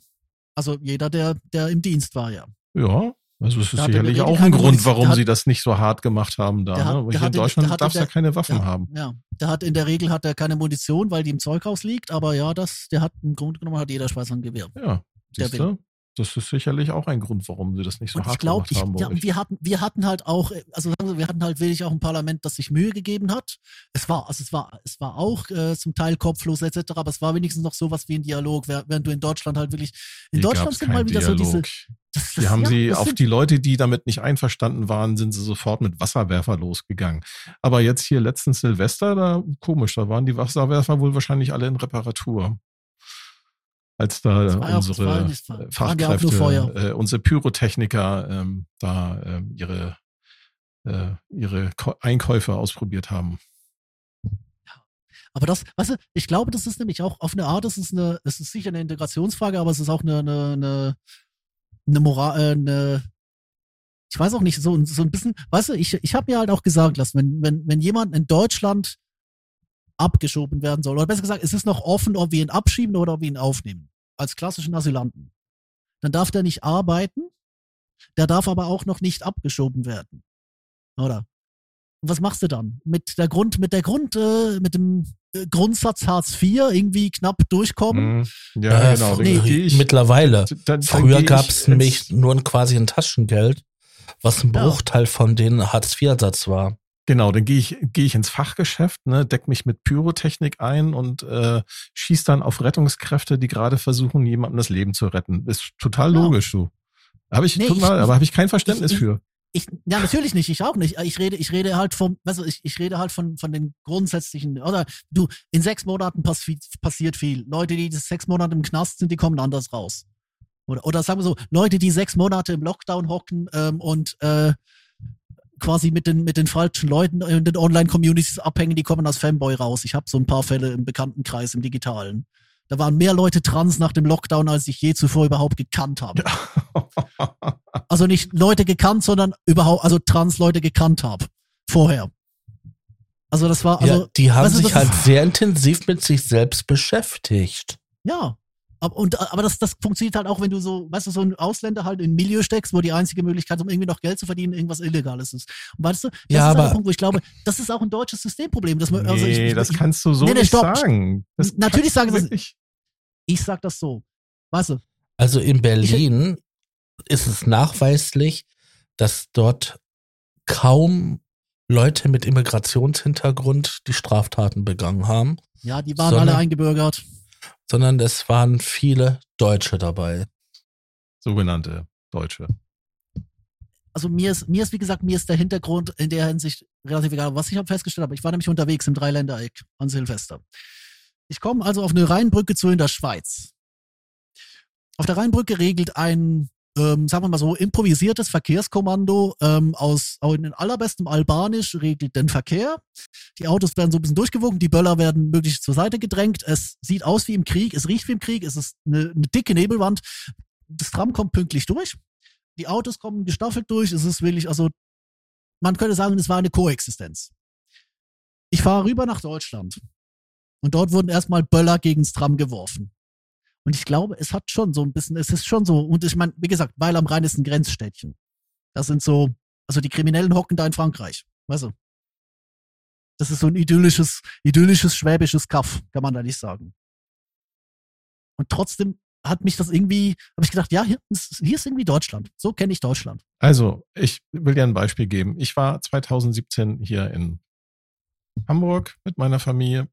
Also jeder, der, der im Dienst war, ja. Ja. Also es ist Der der sicherlich auch ein Grund, warum der hat- sie das nicht so hart gemacht haben da. der hat- ne? Weil der in Deutschland der in darfst du ja der- keine Waffen ja, haben. Ja. Der hat in der Regel hat er keine Munition, weil die im Zeughaus liegt, aber ja, das, der hat im Grunde genommen hat jeder Schweizer ein Gewehr. Ja, Der siehst du? Das ist sicherlich auch ein Grund, warum sie das nicht so Und hart ich glaube, gemacht haben. bei ja, wir hatten, wir hatten halt auch, äh, also sagen wir, wir hatten halt wirklich auch ein Parlament, das sich Mühe gegeben hat. Es war, also es war, es war auch äh, zum Teil kopflos etc., aber es war wenigstens noch sowas wie ein Dialog, während du in Deutschland halt wirklich, in Hier Deutschland sind mal wieder so diese, Dialog. das, Die haben ja, sie das auf die Leute, die damit nicht einverstanden waren, sind sie sofort mit Wasserwerfer losgegangen. Aber jetzt hier letztens Silvester, da komisch, da waren die Wasserwerfer wohl wahrscheinlich alle in Reparatur. Als da unsere auch Fachkräfte, äh, unsere Pyrotechniker ähm, da ähm, ihre, äh, ihre Ko Einkäufe ausprobiert haben. Aber das, weißt du, ich glaube, das ist nämlich auch auf eine Art, das ist eine, es ist sicher eine Integrationsfrage, aber es ist auch eine, eine, eine, eine Moral, äh, eine, ich weiß auch nicht, so, so ein bisschen, weißt du, ich, ich habe mir halt auch gesagt lassen, wenn, wenn, wenn jemand in Deutschland abgeschoben werden soll, oder besser gesagt, es ist noch offen, ob wir ihn abschieben oder ob wir ihn aufnehmen, als klassischen Asylanten, dann darf der nicht arbeiten, der darf aber auch noch nicht abgeschoben werden. Oder? Und was machst du dann? Mit der Grund, mit der Grund, äh, mit dem äh, Grundsatz Hartz IV irgendwie knapp durchkommen? Mhm. Ja, Äh, genau. geh ich, Mittlerweile. dann- dann Früher gab es nämlich nur ein, quasi ein Taschengeld, was ein Ja. Bruchteil von den Hartz-IV-Satz war. Genau, dann gehe ich, gehe ich ins Fachgeschäft, ne, deck mich mit Pyrotechnik ein und äh, schieß dann auf Rettungskräfte, die gerade versuchen, jemandem das Leben zu retten. Ist total Ja. logisch, so. Habe ich, Nee, ich- mal, ich- aber habe ich kein Verständnis ich- für. Ich, ja, natürlich nicht, ich auch nicht. Ich rede, ich rede halt vom, weißt du, ich, ich rede halt von, von den grundsätzlichen, oder du, in sechs Monaten passi passiert viel. Leute, die sechs Monate im Knast sind, die kommen anders raus. Oder, oder sagen wir so, Leute, die sechs Monate im Lockdown hocken ähm, und äh, quasi mit den, mit den falschen Leuten in den Online-Communities abhängen, die kommen als Fanboy raus. Ich habe so ein paar Fälle im Bekanntenkreis, im Digitalen. Da waren mehr Leute trans nach dem Lockdown, als ich je zuvor überhaupt gekannt habe. [laughs] Also nicht Leute gekannt, sondern überhaupt, also Trans-Leute gekannt habe. Vorher. Also das war, also, ja, die haben sich halt sehr intensiv mit sich selbst beschäftigt. ja. Aber, und, aber das, das funktioniert halt auch, wenn du so, weißt du, so ein Ausländer halt in ein Milieu steckst, wo die einzige Möglichkeit, um irgendwie noch Geld zu verdienen, irgendwas Illegales ist. Und weißt du, das Ja, ist halt aber- der Punkt, wo ich glaube, das ist auch ein deutsches Systemproblem. Dass man, also ich, nee, ich, das ich, kannst du so Nee, nee, nicht stopp. sagen. Das Natürlich sagen sie- wirklich- ich sag das so. Weißt du, Also in Berlin ist es nachweislich, dass dort kaum Leute mit Immigrationshintergrund die Straftaten begangen haben, ja, die waren Sondern- alle eingebürgert. Sondern es waren viele Deutsche dabei. Sogenannte Deutsche. also mir ist, mir ist, wie gesagt, mir ist der Hintergrund in der Hinsicht relativ egal. Was ich habe festgestellt habe, ich war nämlich unterwegs im Dreiländereck an Silvester. Ich komme also auf eine Rheinbrücke zu in der Schweiz. Auf der Rheinbrücke regelt ein, ähm, sagen wir mal so, improvisiertes Verkehrskommando ähm, aus in allerbestem Albanisch regelt den Verkehr. Die Autos werden so ein bisschen durchgewogen, die Böller werden möglichst zur Seite gedrängt. Es sieht aus wie im Krieg, es riecht wie im Krieg, es ist eine, eine dicke Nebelwand. Das Tram kommt pünktlich durch die Autos kommen gestaffelt durch. Es ist wirklich, also man könnte sagen, es war eine Koexistenz. Ich fahre rüber nach Deutschland und dort wurden erstmal Böller gegens Tram geworfen. Und ich glaube, es hat schon so ein bisschen, es ist schon so, und ich meine, wie gesagt, weil am Rhein ist ein Grenzstädtchen. Das sind so, also die Kriminellen hocken da in Frankreich, weißt du. Das ist so ein idyllisches, idyllisches schwäbisches Kaff, kann man da nicht sagen. Und trotzdem hat mich das irgendwie, habe ich gedacht, ja, hier hier ist irgendwie Deutschland. So kenne ich Deutschland. Also, ich will dir ein Beispiel geben. Ich war 2017 hier in Hamburg mit meiner Familie.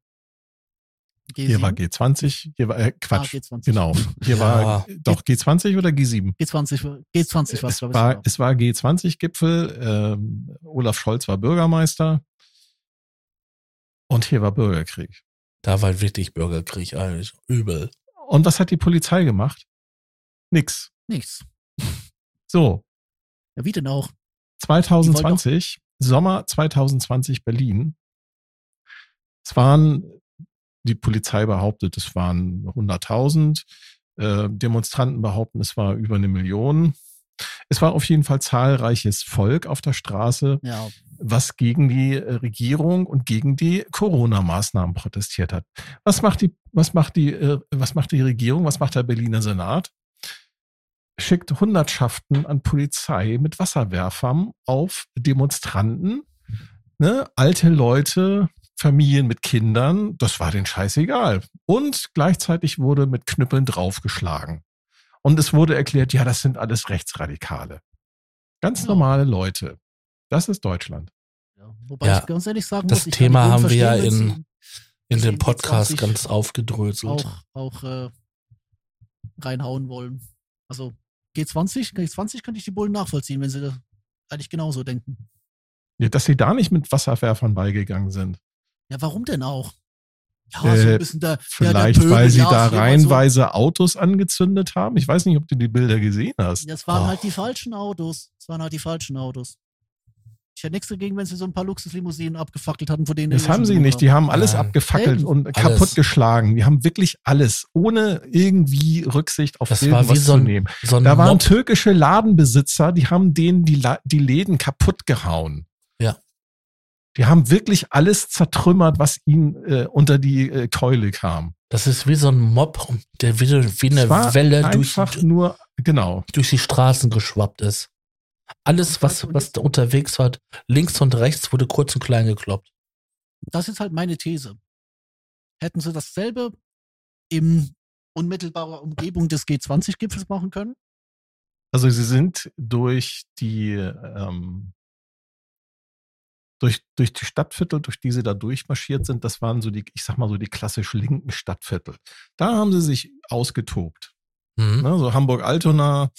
G7? Hier war G20, hier war, äh, Quatsch, Ah, G20. genau. Hier Ja. war doch G20 oder G7? G20, G20 war es, es, glaube ich. war, sogar. es war G20-Gipfel. Ähm, Olaf Scholz war Bürgermeister. Und hier war Bürgerkrieg. Da war wirklich Bürgerkrieg eigentlich übel. Und was hat die Polizei gemacht? Nix. Nichts. So, Ja, wie denn auch? 2020, Sommer 2020 Berlin. Es waren, die Polizei behauptet, es waren 100.000. Äh, Demonstranten behaupten, es war über eine Million. Es war auf jeden Fall zahlreiches Volk auf der Straße, Ja, was gegen die äh, Regierung und gegen die Corona-Maßnahmen protestiert hat. Was macht die, was macht die, äh, was macht die Regierung? Was macht der Berliner Senat? Schickt Hundertschaften an Polizei mit Wasserwerfern auf Demonstranten, ne? alte Leute, Familien mit Kindern, das war denen scheißegal. Und gleichzeitig wurde mit Knüppeln draufgeschlagen. Und es wurde erklärt, ja, das sind alles Rechtsradikale. Ganz Ja. normale Leute. Das ist Deutschland. ja. Wobei Ja, ich ganz ehrlich sagen das muss, kann Thema haben wir ja in- In dem Podcast 20 ganz aufgedröselt. auch, auch äh, reinhauen wollen. Also G20, G20 könnte ich die Bullen nachvollziehen, wenn sie da eigentlich genauso denken. Ja, dass sie da nicht mit Wasserwerfern beigegangen sind. Ja, warum denn auch? Ja, so Äh, ein bisschen der, Vielleicht, der, der weil Pöbel, sie ja, da reihenweise Autos angezündet haben. Ich weiß nicht, ob du die Bilder gesehen hast. So. Das waren Oh. halt die falschen Autos. Das waren halt die falschen Autos. Ich hätte nichts dagegen, wenn sie so ein paar Luxuslimousinen abgefackelt hatten, von denen Das haben sie nicht. Die haben alles Nein. abgefackelt Eben. und Alles. kaputtgeschlagen. Die haben wirklich alles, ohne irgendwie Rücksicht auf Das war irgendwas wie so zu ein- nehmen. So ein Da waren Mob. türkische Ladenbesitzer, die haben denen die, La die Läden kaputt gehauen. Die haben wirklich alles zertrümmert, was ihnen äh, unter die äh, Keule kam. Das ist wie so ein Mob, der wie, wie eine Welle durch, nur, genau. durch die Straßen geschwappt ist. Alles, was, was da unterwegs war, links und rechts, wurde kurz und klein gekloppt. Das ist halt meine These. Hätten sie dasselbe in unmittelbarer Umgebung des G20-Gipfels machen können? Also sie sind durch die ähm, durch, durch die Stadtviertel, durch die sie da durchmarschiert sind, das waren so die, ich sag mal so die klassisch linken Stadtviertel. Da haben sie sich ausgetobt. Mhm. Ne? So Hamburg-Altona,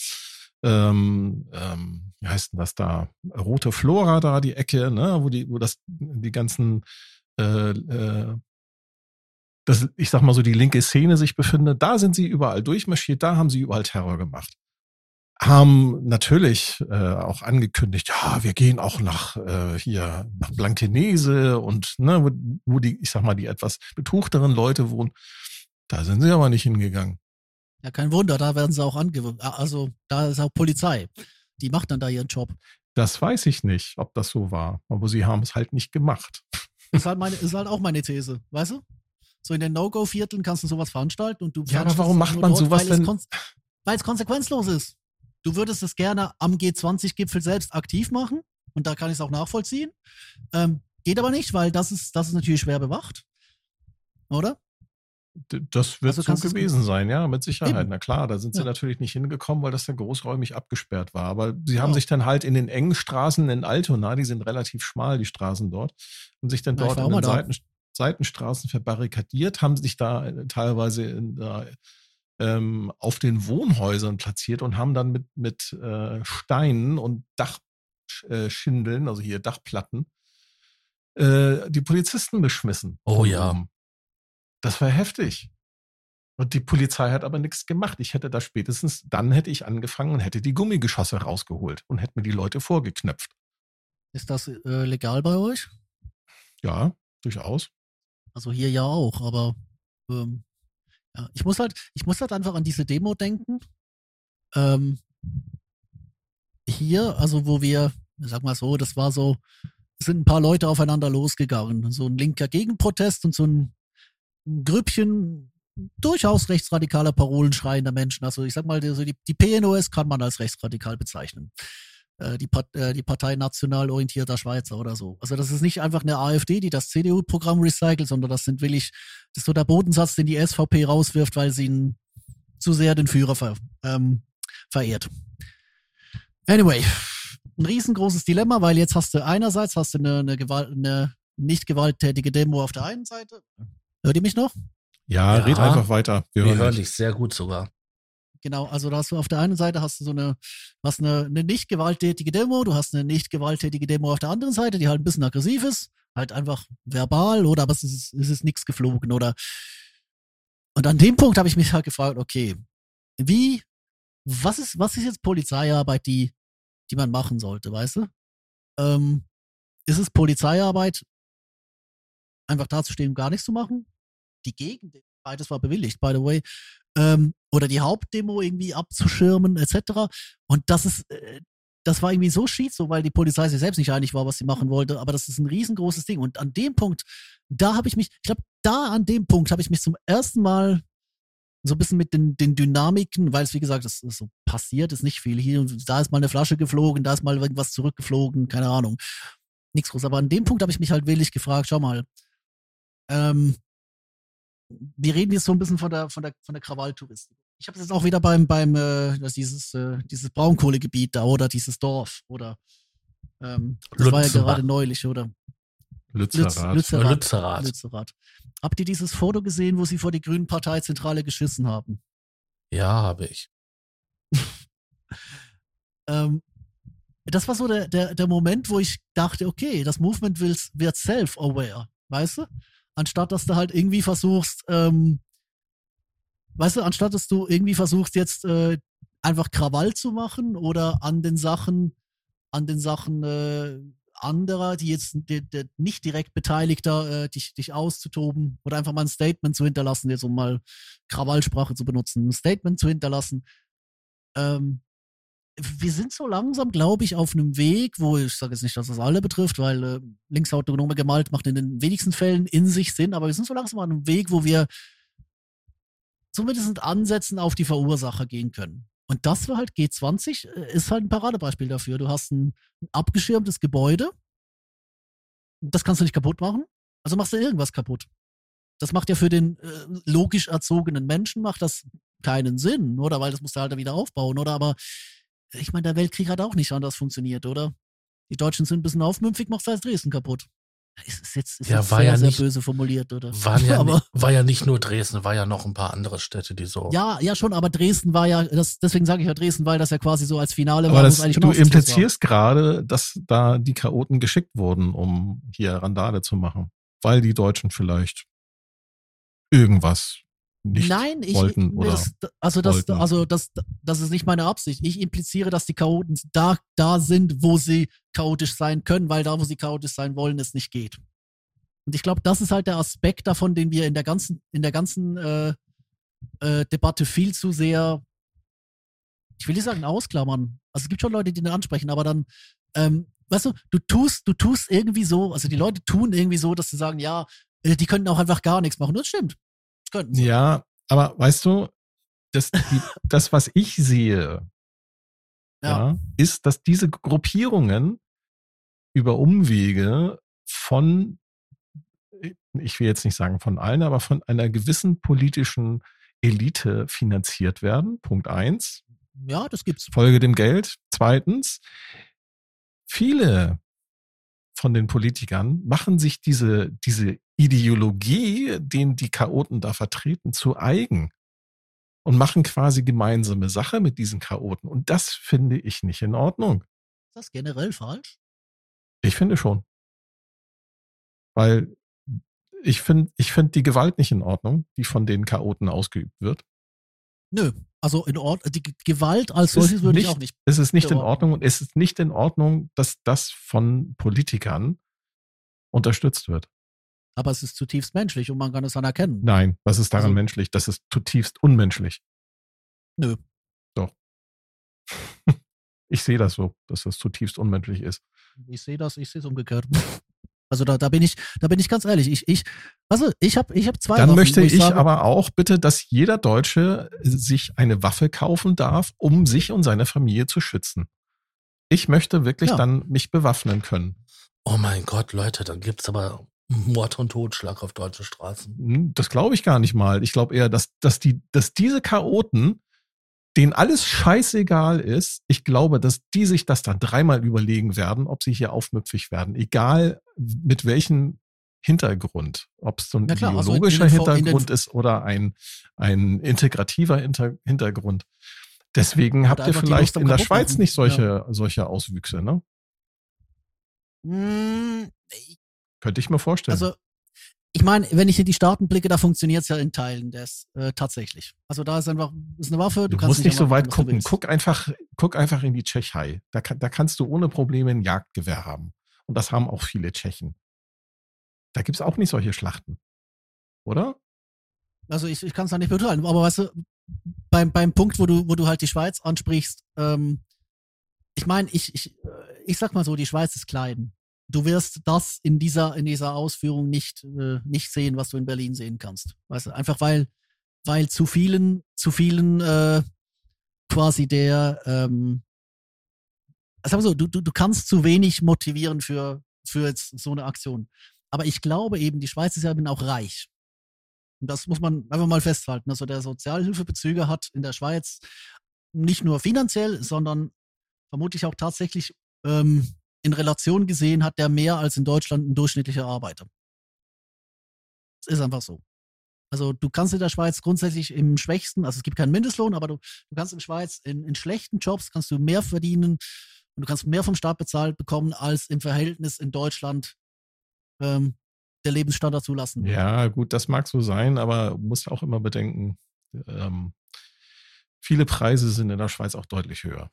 ähm, ähm, wie heißt denn das da? Rote Flora da, die Ecke, ne? wo die, wo das, die ganzen äh, äh, das, ich sag mal so, die linke Szene sich befindet, da sind sie überall durchmarschiert, da haben sie überall Terror gemacht haben natürlich äh, auch angekündigt, ja, wir gehen auch nach äh, hier nach Blankenese und ne, wo, wo die, ich sag mal, die etwas betuchteren Leute wohnen. Da sind sie aber nicht hingegangen. Ja, kein Wunder, da werden sie auch ange... Also, da ist auch Polizei. Die macht dann da ihren Job. Das weiß ich nicht, ob das so war, aber sie haben es halt nicht gemacht. [laughs] Ist halt, meine, ist halt auch meine These, weißt du? So in den No-Go-Vierteln kannst du sowas veranstalten und du Ja, aber warum macht man dort, sowas denn- Weil es konsequenzlos ist. Du würdest es gerne am G20-Gipfel selbst aktiv machen und da kann ich es auch nachvollziehen. Ähm, geht aber nicht, weil das ist, das ist natürlich schwer bewacht. Oder? Das wird Also so gewesen sein, ja, mit Sicherheit. Eben. Na klar, da sind sie Ja. natürlich nicht hingekommen, weil das dann großräumig abgesperrt war. Aber sie haben Ja. sich dann halt in den engen Straßen in Altona, die sind relativ schmal, die Straßen dort, haben sich dann dort in den. Seiten, Seitenstraßen verbarrikadiert, haben sich da äh, teilweise in, da, ähm, auf den Wohnhäusern platziert und haben dann mit, mit äh, Steinen und Dachschindeln, also hier Dachplatten, äh, die Polizisten beschmissen. Oh ja. Das war heftig. Und die Polizei hat aber nichts gemacht. Ich hätte da spätestens, dann hätte ich angefangen und hätte die Gummigeschosse rausgeholt und hätte mir die Leute vorgeknöpft. Ist das äh, legal bei euch? Ja, durchaus. Also hier ja auch, aber ähm, ja, ich muss halt, ich muss halt einfach an diese Demo denken. Ähm, hier, also wo wir, sag mal so, das war so, sind ein paar Leute aufeinander losgegangen. So ein linker Gegenprotest und so ein, ein Grüppchen durchaus rechtsradikale Parolen schreiender Menschen. Also ich sag mal, also die, die PNOS kann man als rechtsradikal bezeichnen. Äh, die, Part, äh, die Partei National Orientierter Schweizer oder so. Also das ist nicht einfach eine AfD, die das CDU-Programm recycelt, sondern das sind wirklich, das ist so der Bodensatz, den die SVP rauswirft, weil sie ihn zu sehr den Führer ver, ähm, verehrt. Anyway, ein riesengroßes Dilemma, weil jetzt hast du einerseits hast du eine, eine, Gewalt, eine nicht gewalttätige Demo auf der einen Seite. Hört ihr mich noch? Ja, Ja. red einfach weiter. Wir, Wir hören dich sehr gut sogar. Genau, also da hast du auf der einen Seite hast du so eine, was eine, eine nicht gewalttätige Demo, du hast eine nicht gewalttätige Demo auf der anderen Seite, die halt ein bisschen aggressiv ist, halt einfach verbal oder aber es ist, es ist nichts geflogen oder und an dem Punkt habe ich mich halt gefragt, okay, wie, was ist, was ist jetzt Polizeiarbeit, die, die man machen sollte, weißt du? Ähm, ist es Polizeiarbeit, einfach dazustehen und gar nichts zu machen? Die Gegend, beides war bewilligt, by the way, ähm, oder die Hauptdemo irgendwie abzuschirmen, etc. Und das ist, äh, das war irgendwie so schief, so weil die Polizei sich selbst nicht einig war, was sie machen wollte. Aber das ist ein riesengroßes Ding. Und an dem Punkt, da habe ich mich, ich glaube, da an dem Punkt habe ich mich zum ersten Mal so ein bisschen mit den, den Dynamiken, weil es wie gesagt, das ist so passiert, ist nicht viel. Hier und da ist mal eine Flasche geflogen, da ist mal irgendwas zurückgeflogen, keine Ahnung. Nichts groß. Aber an dem Punkt habe ich mich halt willig gefragt, schau mal, ähm, wir reden jetzt so ein bisschen von der, von der, von der Krawalltouristik. Ich habe es jetzt auch wieder beim, beim, äh, das dieses, äh, dieses Braunkohlegebiet da oder dieses Dorf oder ähm, das war ja Lützerath. gerade neulich, oder? Lütz, Lützerath. Lützerath. Lützerath. Lützerath. Habt ihr dieses Foto gesehen, wo sie vor die Grünen Parteizentrale geschissen haben? Ja, habe ich. [laughs] ähm, das war so der, der, der Moment, wo ich dachte, okay, das Movement will, wird self-aware, weißt du? Anstatt dass du halt irgendwie versuchst, ähm, weißt du, anstatt dass du irgendwie versuchst, jetzt äh, einfach Krawall zu machen oder an den Sachen, an den Sachen äh, anderer, die jetzt die, die nicht direkt Beteiligter, äh, dich, dich auszutoben oder einfach mal ein Statement zu hinterlassen, jetzt um mal Krawallsprache zu benutzen, ein Statement zu hinterlassen. Ähm, wir sind so langsam, glaube ich, auf einem Weg, wo ich sage jetzt nicht, dass das alle betrifft, weil äh, linksautonome Gewalt macht in den wenigsten Fällen in sich Sinn, aber wir sind so langsam auf einem Weg, wo wir zumindest Ansätzen auf die Verursacher gehen können. Und das war halt G20, äh, ist halt ein Paradebeispiel dafür. Du hast ein, ein abgeschirmtes Gebäude, das kannst du nicht kaputt machen, also machst du irgendwas kaputt. Das macht ja für den äh, logisch erzogenen Menschen macht das keinen Sinn, oder? Weil das musst du halt wieder aufbauen, oder? Aber ich meine, der Weltkrieg hat auch nicht anders funktioniert, oder? Die Deutschen sind ein bisschen aufmümpfig, macht heißt Dresden kaputt. Es ist jetzt, ist Ja, jetzt war sehr, ja sehr nicht- böse formuliert, oder? Waren ja, [laughs] aber, war ja nicht nur Dresden, war ja noch ein paar andere Städte, die so. ja, ja, schon, aber Dresden war ja, das, deswegen sage ich ja Dresden, weil das ja quasi so als Finale Aber war. das, eigentlich du implizierst gerade, dass da die Chaoten geschickt wurden, um hier Randale zu machen. Weil die Deutschen vielleicht irgendwas nicht Nein, ich, wollten oder das, also das, wollten. also das, das ist nicht meine Absicht. Ich impliziere, dass die Chaoten da, da sind, wo sie chaotisch sein können, weil da, wo sie chaotisch sein wollen, es nicht geht. Und ich glaube, das ist halt der Aspekt davon, den wir in der ganzen, in der ganzen äh, äh, Debatte viel zu sehr, ich will nicht sagen ausklammern. Also es gibt schon Leute, die den ansprechen, aber dann, ähm, weißt du, du tust, du tust irgendwie so, also die Leute tun irgendwie so, dass sie sagen, ja, äh, die könnten auch einfach gar nichts machen. Das stimmt. Sie. Ja, aber weißt du, das, die, das was ich sehe, Ja. ja. ist, dass diese Gruppierungen über Umwege von, ich will jetzt nicht sagen von allen, aber von einer gewissen politischen Elite finanziert werden. Punkt eins. Ja, das gibt's. Folge dem Geld. Zweitens, viele von den Politikern machen sich diese, diese Ideologie, den die Chaoten da vertreten, zu eigen und machen quasi gemeinsame Sache mit diesen Chaoten. Und das finde ich nicht in Ordnung. Ist das generell falsch? Ich finde schon. Weil ich finde, ich finde die Gewalt nicht in Ordnung, die von den Chaoten ausgeübt wird. Nö. Also in Ordnung, die Gewalt als solches würde ich nicht- auch nicht. Es ist nicht in. Ordnung und es ist nicht in Ordnung, dass das von Politikern unterstützt wird. Aber es ist zutiefst menschlich und man kann es anerkennen. Nein, was ist daran Also- menschlich? Das ist zutiefst unmenschlich. Nö. Doch. [laughs] ich sehe das so, dass das zutiefst unmenschlich ist. Ich sehe das, ich sehe es umgekehrt. Also da, da bin ich, da bin ich ganz ehrlich. Ich, ich, also ich habe, ich habe zwei. Dann Waffen, möchte wo ich, sage, aber auch bitte, dass jeder Deutsche sich eine Waffe kaufen darf, um sich und seine Familie zu schützen. Ich möchte wirklich Ja. dann mich bewaffnen können. Oh mein Gott, Leute, dann gibt's aber Mord und Totschlag auf deutschen Straßen. Hm, Das glaube ich gar nicht mal. Ich glaube eher, dass, dass, die, dass diese Chaoten, denen alles scheißegal ist, ich glaube, dass die sich das dann dreimal überlegen werden, ob sie hier aufmüpfig werden. Egal mit welchem Hintergrund. Ob es so ein Ja klar, also ideologischer den- Hintergrund ist oder ein, ein integrativer Hinter Hintergrund. Deswegen habt ihr vielleicht in der. Schweiz nicht solche, solche Auswüchse, ne? Könnte ich mir vorstellen. Also, ich meine, wenn ich in die Staaten blicke, da funktioniert's ja in Teilen des äh, tatsächlich. Also da ist einfach ist eine Waffe. Du, Du kannst musst nicht so weit machen, gucken. Guck einfach, guck einfach in die Tschechei. Da, kann, da kannst du ohne Probleme ein Jagdgewehr haben. Und das haben auch viele Tschechen. Da gibt's auch nicht solche Schlachten. Oder? Also ich, ich kann es da nicht beurteilen. Aber weißt du, beim, beim Punkt, wo du, wo du halt die Schweiz ansprichst, ähm, ich meine, ich, ich, äh, ich sag mal so, die Schweiz ist klein. Du wirst das in dieser, in dieser Ausführung nicht, äh, nicht sehen, was du in Berlin sehen kannst. Weißt du, einfach weil, weil zu vielen, zu vielen äh, quasi der, ähm, sag mal so, du, du, du kannst zu wenig motivieren für, für jetzt so eine Aktion. Aber ich glaube eben, die Schweiz ist ja eben auch reich. Und das muss man einfach mal festhalten. Also der Sozialhilfebezüger hat in der Schweiz nicht nur finanziell, sondern vermutlich auch tatsächlich ähm, in Relation gesehen hat der mehr als in Deutschland ein durchschnittlicher Arbeiter. Es ist einfach so. Also du kannst in der Schweiz grundsätzlich im schwächsten, also es gibt keinen Mindestlohn, aber du, du kannst in der Schweiz in, in schlechten Jobs kannst du mehr verdienen und du kannst mehr vom Staat bezahlt bekommen, als im Verhältnis in Deutschland ähm, der Lebensstandard zulassen. Ja, gut, das mag so sein, aber musst auch immer bedenken, ähm, viele Preise sind in der Schweiz auch deutlich höher.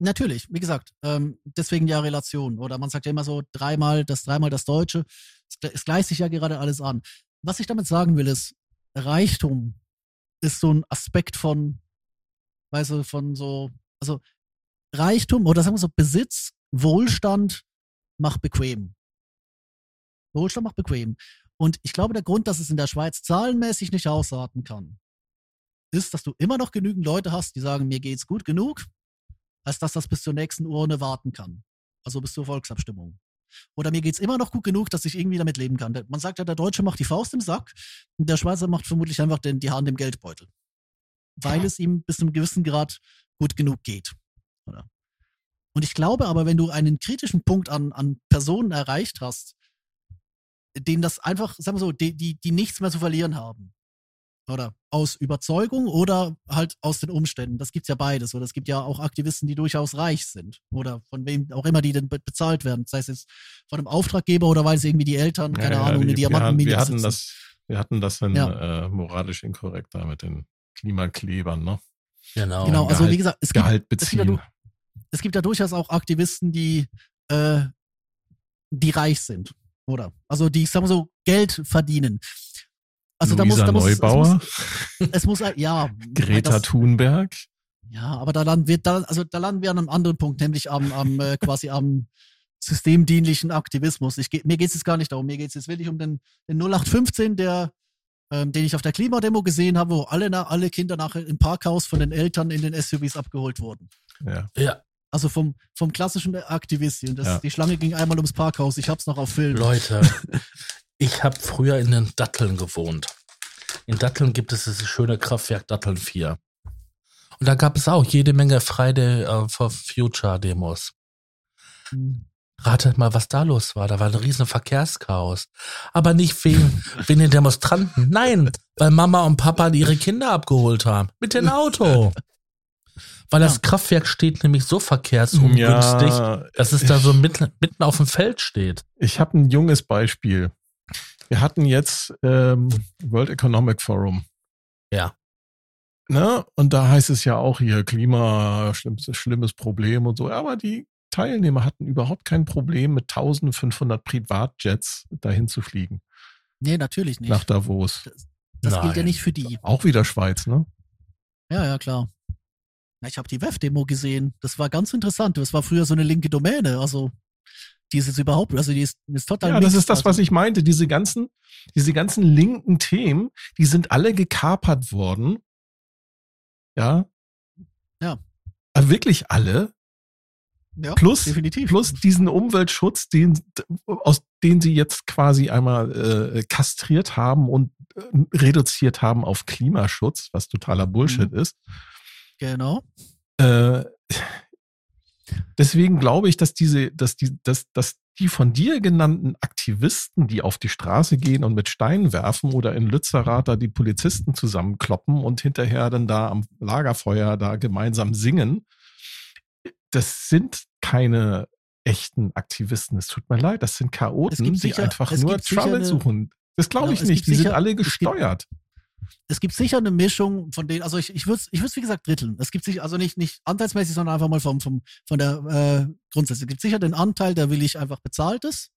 Natürlich, wie gesagt, ähm, deswegen ja Relation. Oder man sagt ja immer so, dreimal das, dreimal das Deutsche. Es, es gleicht sich ja gerade alles an. Was ich damit sagen will, ist, Reichtum ist so ein Aspekt von, weißt du, von so, also Reichtum oder sagen wir so, Besitz, Wohlstand macht bequem. Wohlstand macht bequem. Und ich glaube, der Grund, dass es in der Schweiz zahlenmäßig nicht ausarten kann, ist, dass du immer noch genügend Leute hast, die sagen, mir geht's gut genug, als dass das bis zur nächsten Urne warten kann. Also bis zur Volksabstimmung. Oder mir geht's immer noch gut genug, dass ich irgendwie damit leben kann. Man sagt ja, der Deutsche macht die Faust im Sack und der Schweizer macht vermutlich einfach den, die Hand im Geldbeutel. Weil es ihm bis zu einem gewissen Grad gut genug geht. Oder? Und ich glaube aber, wenn du einen kritischen Punkt an, an Personen erreicht hast, denen das einfach, sagen wir so, die, die, die nichts mehr zu verlieren haben. Oder aus Überzeugung oder halt aus den Umständen. Das gibt's ja beides. Oder es gibt ja auch Aktivisten, die durchaus reich sind. Oder von wem auch immer die denn be- bezahlt werden. Sei es jetzt von einem Auftraggeber oder weil sie irgendwie die Eltern, keine Ja, ja, Ahnung, eine die- wir, hatten- Diamantenmine wir hatten das, wir hatten das in Ja. äh, moralisch inkorrekt da mit den Klimaklebern, ne? Genau. Genau, also Gehalt- wie gesagt, es gibt, Gehalt es gibt, ja, beziehen. es gibt ja durchaus auch Aktivisten, die, äh, die reich sind, oder? Also die, sagen wir so, Geld verdienen. Also Luisa da muss, da Neubauer, muss, es muss, es muss ja, Greta das, Thunberg. ja, aber da landen wir, da, also da landen wir an einem anderen Punkt, nämlich am, am äh, quasi am systemdienlichen Aktivismus. Ich, mir geht es jetzt gar nicht darum, mir geht es jetzt wirklich um den, den 0815, der, ähm, den ich auf der Klimademo gesehen habe, wo alle, na, alle Kinder nachher im Parkhaus von den Eltern in den SUVs abgeholt wurden. Ja. Ja, Also vom, vom klassischen Aktivisten. Das, Ja. Die Schlange ging einmal ums Parkhaus. Ich hab's noch auf Film. Leute, [laughs] ich habe früher in den Datteln gewohnt. In Datteln gibt es das schöne Kraftwerk Datteln 4. Und da gab es auch jede Menge Friday äh, for Future Demos. Hm. Ratet mal, was da los war. Da war ein riesen Verkehrschaos. Aber nicht wegen, [laughs] wegen den Demonstranten. Nein, weil Mama und Papa ihre Kinder abgeholt haben. Mit dem Auto. Weil das. Kraftwerk steht nämlich so verkehrsungünstig, Ja, dass es da so mitten, mitten auf dem Feld steht. Ich habe ein junges Beispiel. Wir hatten jetzt ähm, World Economic Forum. Ja. Ne? Und da heißt es ja auch hier Klima, schlimmes, schlimmes Problem und so. Aber die Teilnehmer hatten überhaupt kein Problem, mit 1500 Privatjets dahin zu fliegen. Nee, natürlich nicht. Nach Davos. das gilt ja nicht für die. Auch wieder Schweiz, ne? Ja, ja, klar. Ich habe die WEF-Demo gesehen. Das war ganz interessant. Das war früher so eine linke Domäne. Also Die ist jetzt überhaupt, also die ist, die ist total. Ja, das ist das, was ich meinte. Diese ganzen, diese ganzen linken Themen, die sind alle gekapert worden. Ja. Ja. Aber wirklich alle. Ja, Plus, definitiv. plus diesen Umweltschutz, den, aus den sie jetzt quasi einmal äh, kastriert haben und äh, reduziert haben auf Klimaschutz, was totaler Bullshit ist. Genau. Äh, deswegen glaube ich, dass diese, dass die, dass, dass die von dir genannten Aktivisten, die auf die Straße gehen und mit Steinen werfen oder in Lützerath da die Polizisten zusammenkloppen und hinterher dann da am Lagerfeuer da gemeinsam singen, das sind keine echten Aktivisten. Es tut mir leid, das sind Chaoten, gibt die sicher- einfach nur sicher Trouble eine- suchen. Das glaube Genau, ich nicht. Die sind sicher- alle es gibt- gesteuert. Es gibt sicher eine Mischung von denen, also ich, ich würde es, ich wie gesagt, dritteln. Es gibt sich also nicht, nicht anteilsmäßig, sondern einfach mal vom, vom, von der äh, Grundsätze. Es gibt sicher den Anteil, der willig einfach bezahlt ist,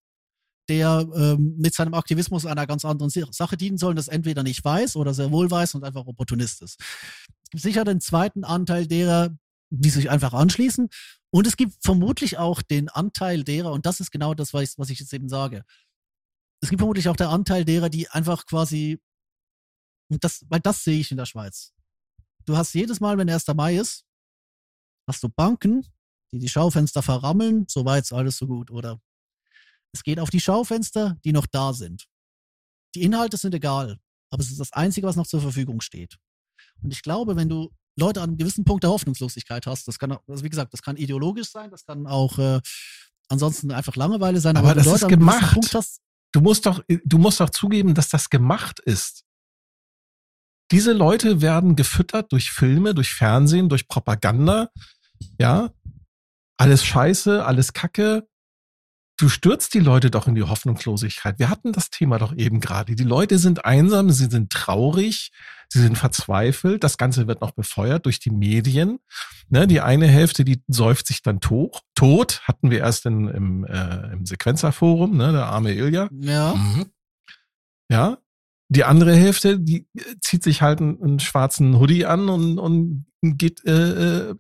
der ähm, mit seinem Aktivismus einer ganz anderen Sache dienen soll das entweder nicht weiß oder sehr wohl weiß und einfach Opportunist ist. Es gibt sicher den zweiten Anteil derer, die sich einfach anschließen. Und es gibt vermutlich auch den Anteil derer, und das ist genau das, was ich, was ich jetzt eben sage. Es gibt vermutlich auch der Anteil derer, die einfach quasi, und das, weil das sehe ich in der Schweiz. Du hast jedes Mal, wenn 1. Mai ist, hast du Banken, die die Schaufenster verrammeln, soweit ist alles so gut, oder? Es geht auf die Schaufenster, die noch da sind. Die Inhalte sind egal, aber es ist das Einzige, was noch zur Verfügung steht. Und ich glaube, wenn du Leute an einem gewissen Punkt der Hoffnungslosigkeit hast, das kann, auch- also wie gesagt, das kann ideologisch sein, das kann auch äh, ansonsten einfach Langeweile sein, Aber du das Leute ist gemacht. Punkt hast, Du musst doch, du musst doch zugeben, dass das gemacht ist. Diese Leute werden gefüttert durch Filme, durch Fernsehen, durch Propaganda. Ja. Alles Scheiße, alles Kacke. Du stürzt die Leute doch in die Hoffnungslosigkeit. Wir hatten das Thema doch eben gerade. Die Leute sind einsam, sie sind traurig, sie sind verzweifelt. Das Ganze wird noch befeuert durch die Medien. Ne, die eine Hälfte, die säuft sich dann tot. Tot hatten wir erst in, im, äh, im Sequenzerforum, ne, der arme Ilja. ja, Mhm. Ja. Die andere Hälfte, die äh, zieht sich halt einen, einen schwarzen Hoodie an und, und geht äh, äh,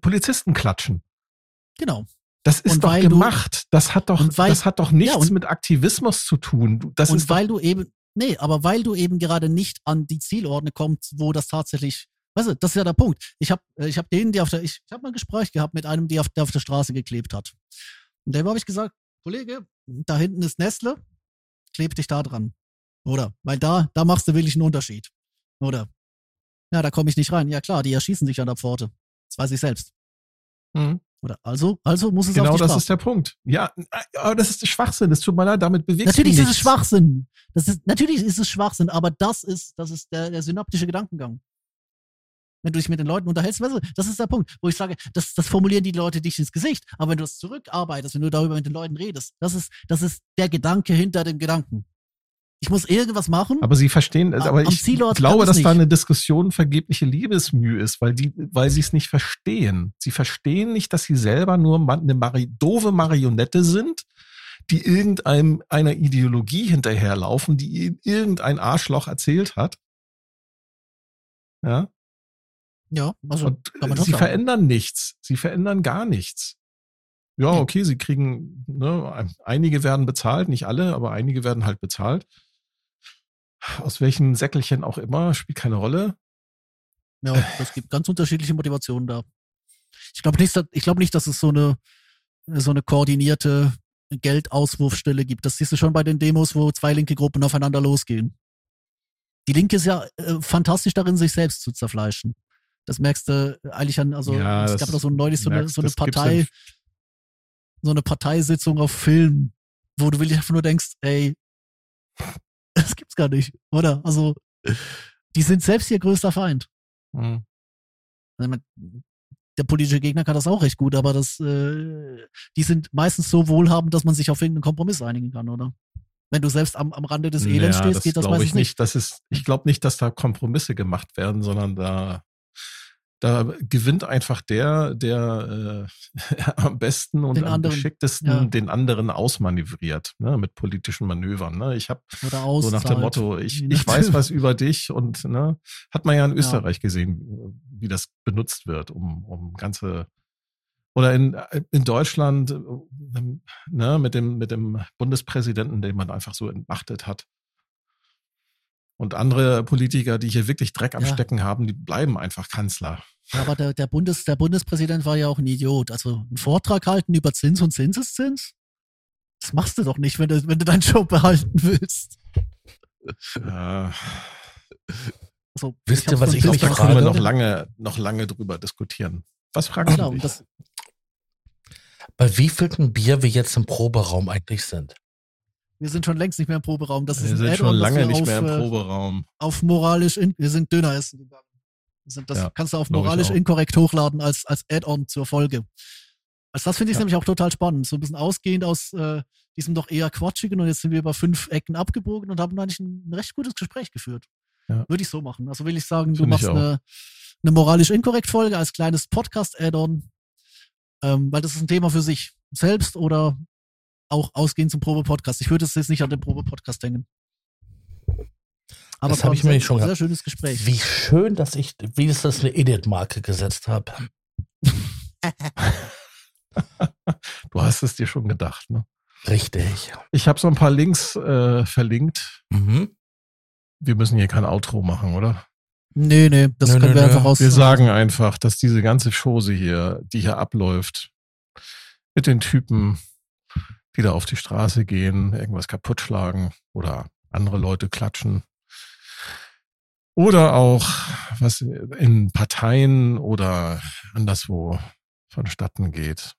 Polizisten klatschen. genau. Das ist Und doch weil du- gemacht. das hat doch, weil- das hat doch nichts Ja, und- mit Aktivismus zu tun. Das und ist doch, weil du eben, nee, aber weil du eben gerade nicht an die Zielordne kommst, wo das tatsächlich, weißt du, das ist ja der Punkt. Ich habe ich hab den, die auf der, ich, ich habe mal ein Gespräch gehabt mit einem, der auf, der auf der Straße geklebt hat. Und dem habe ich gesagt, Kollege, da hinten ist Nestle, kleb dich da dran. Oder? Weil da, da machst du wirklich einen Unterschied. Oder? Ja, da komme ich nicht rein. Ja klar, die erschießen sich an der Pforte. Das weiß ich selbst. Mhm. Oder? Also, also muss es genau auf die das ist der Punkt. Ja, aber das ist Schwachsinn. Das tut mir leid, damit bewegst Natürlich ist es Schwachsinn. Das ist, natürlich ist es Schwachsinn, aber das ist, das ist der, der synaptische Gedankengang. Wenn du dich mit den Leuten unterhältst, weißt du, das ist der Punkt, wo ich sage, das, das formulieren die Leute dich ins Gesicht. Aber wenn du es zurückarbeitest, wenn du darüber mit den Leuten redest, das ist, das ist der Gedanke hinter dem Gedanken. Ich muss irgendwas machen. Aber sie verstehen, Am- aber ich glaube, dass da nicht. eine Diskussion vergebliche Liebesmühe ist, weil die, weil sie es nicht verstehen. Sie verstehen nicht, dass sie selber nur eine Mari doofe Marionette sind, die irgendeinem einer Ideologie hinterherlaufen, die ihnen irgendein Arschloch erzählt hat. Ja. ja, also Und äh, sie sagen. verändern nichts. Sie verändern gar nichts. Ja, Nee. okay, sie kriegen, ne, einige werden bezahlt, nicht alle, aber einige werden halt bezahlt. Aus welchem Säckelchen auch immer, spielt keine Rolle. Ja, es gibt ganz unterschiedliche Motivationen da. Ich glaube nicht, dass- ich glaube nicht, dass es so eine, so eine koordinierte Geldauswurfstelle gibt. Das siehst du schon bei den Demos, wo zwei linke Gruppen aufeinander losgehen. Die Linke ist ja äh, fantastisch darin, sich selbst zu zerfleischen. Das merkst du eigentlich an, also Ja, es gab doch so neulich so eine, merkst- so eine das gibt's Partei, so eine Parteisitzung auf Film, wo du wirklich einfach nur denkst, ey, [laughs] das gibt's gar nicht, oder? Also, die sind selbst ihr größter Feind. Hm. Also, mein, der politische Gegner kann das auch recht gut, aber das, äh, die sind meistens so wohlhabend, dass man sich auf irgendeinen Kompromiss einigen kann, oder? Wenn du selbst am, am Rande des Elends Ja, stehst, geht das meistens ich nicht. nicht. Das ist, ich glaube nicht, dass da Kompromisse gemacht werden, sondern da, da gewinnt einfach der, der äh, [laughs] am besten und Den am anderen, geschicktesten ja. den anderen ausmanövriert, ne, mit politischen Manövern. Ne. Ich habe so nach dem. Motto, ich, ich weiß was über dich und ne, hat man ja in Ja. Österreich gesehen, wie das benutzt wird, um, um ganze Oder in, in Deutschland äh, ne, mit, dem, mit dem Bundespräsidenten, den man einfach so entmachtet hat. Und andere Politiker, die hier wirklich Dreck am Ja. Stecken haben, die bleiben einfach Kanzler. Ja, aber der, der, Bundes, der Bundespräsident war ja auch ein Idiot. Also einen Vortrag halten über Zins und Zinseszins? Das machst du doch nicht, wenn du, wenn du deinen Job behalten willst. Ja, Also, Wisst ihr, was ich mich da können wir frage? noch lange, noch lange drüber diskutieren. Was fragst Genau, du und dich? das, Bei wievielten Bier wir jetzt im Proberaum eigentlich sind? Wir sind schon längst nicht mehr im Proberaum. Das ist Wir sind schon lange nicht auf, mehr im äh, Proberaum. auf moralisch, in, wir sind Döner essen gegangen. Das Ja, kannst du auf moralisch inkorrekt hochladen als, als Add-on zur Folge. Also das finde ich Ja. nämlich auch total spannend. So ein bisschen ausgehend aus äh, diesem doch eher quatschigen und jetzt sind wir über fünf Ecken abgebogen und haben eigentlich ein, ein recht gutes Gespräch geführt. Ja. Würde ich so machen. Also will ich sagen, du Finde ich machst eine, eine moralisch inkorrekt Folge als kleines Podcast-Add-on, ähm, weil das ist ein Thema für sich selbst oder auch ausgehend zum Probe-Podcast. Ich würde es jetzt nicht an den Probe-Podcast hängen. Aber Das hab war ich ein mir sehr, schon sehr gehabt. schönes Gespräch. Wie schön, dass ich wenigstens eine Edit-Marke gesetzt habe. Du hast es dir schon gedacht, ne? Richtig. Ich habe so ein paar Links äh, verlinkt. Mhm. Wir müssen hier kein Outro machen, oder? Nee, nee, das Nö, können nö, wir nö. einfach aus. Wir sagen einfach, dass diese ganze Chose hier, die hier abläuft, mit den Typen, die da auf die Straße gehen, irgendwas kaputt schlagen oder andere Leute klatschen. Oder auch, was in Parteien oder anderswo vonstatten geht,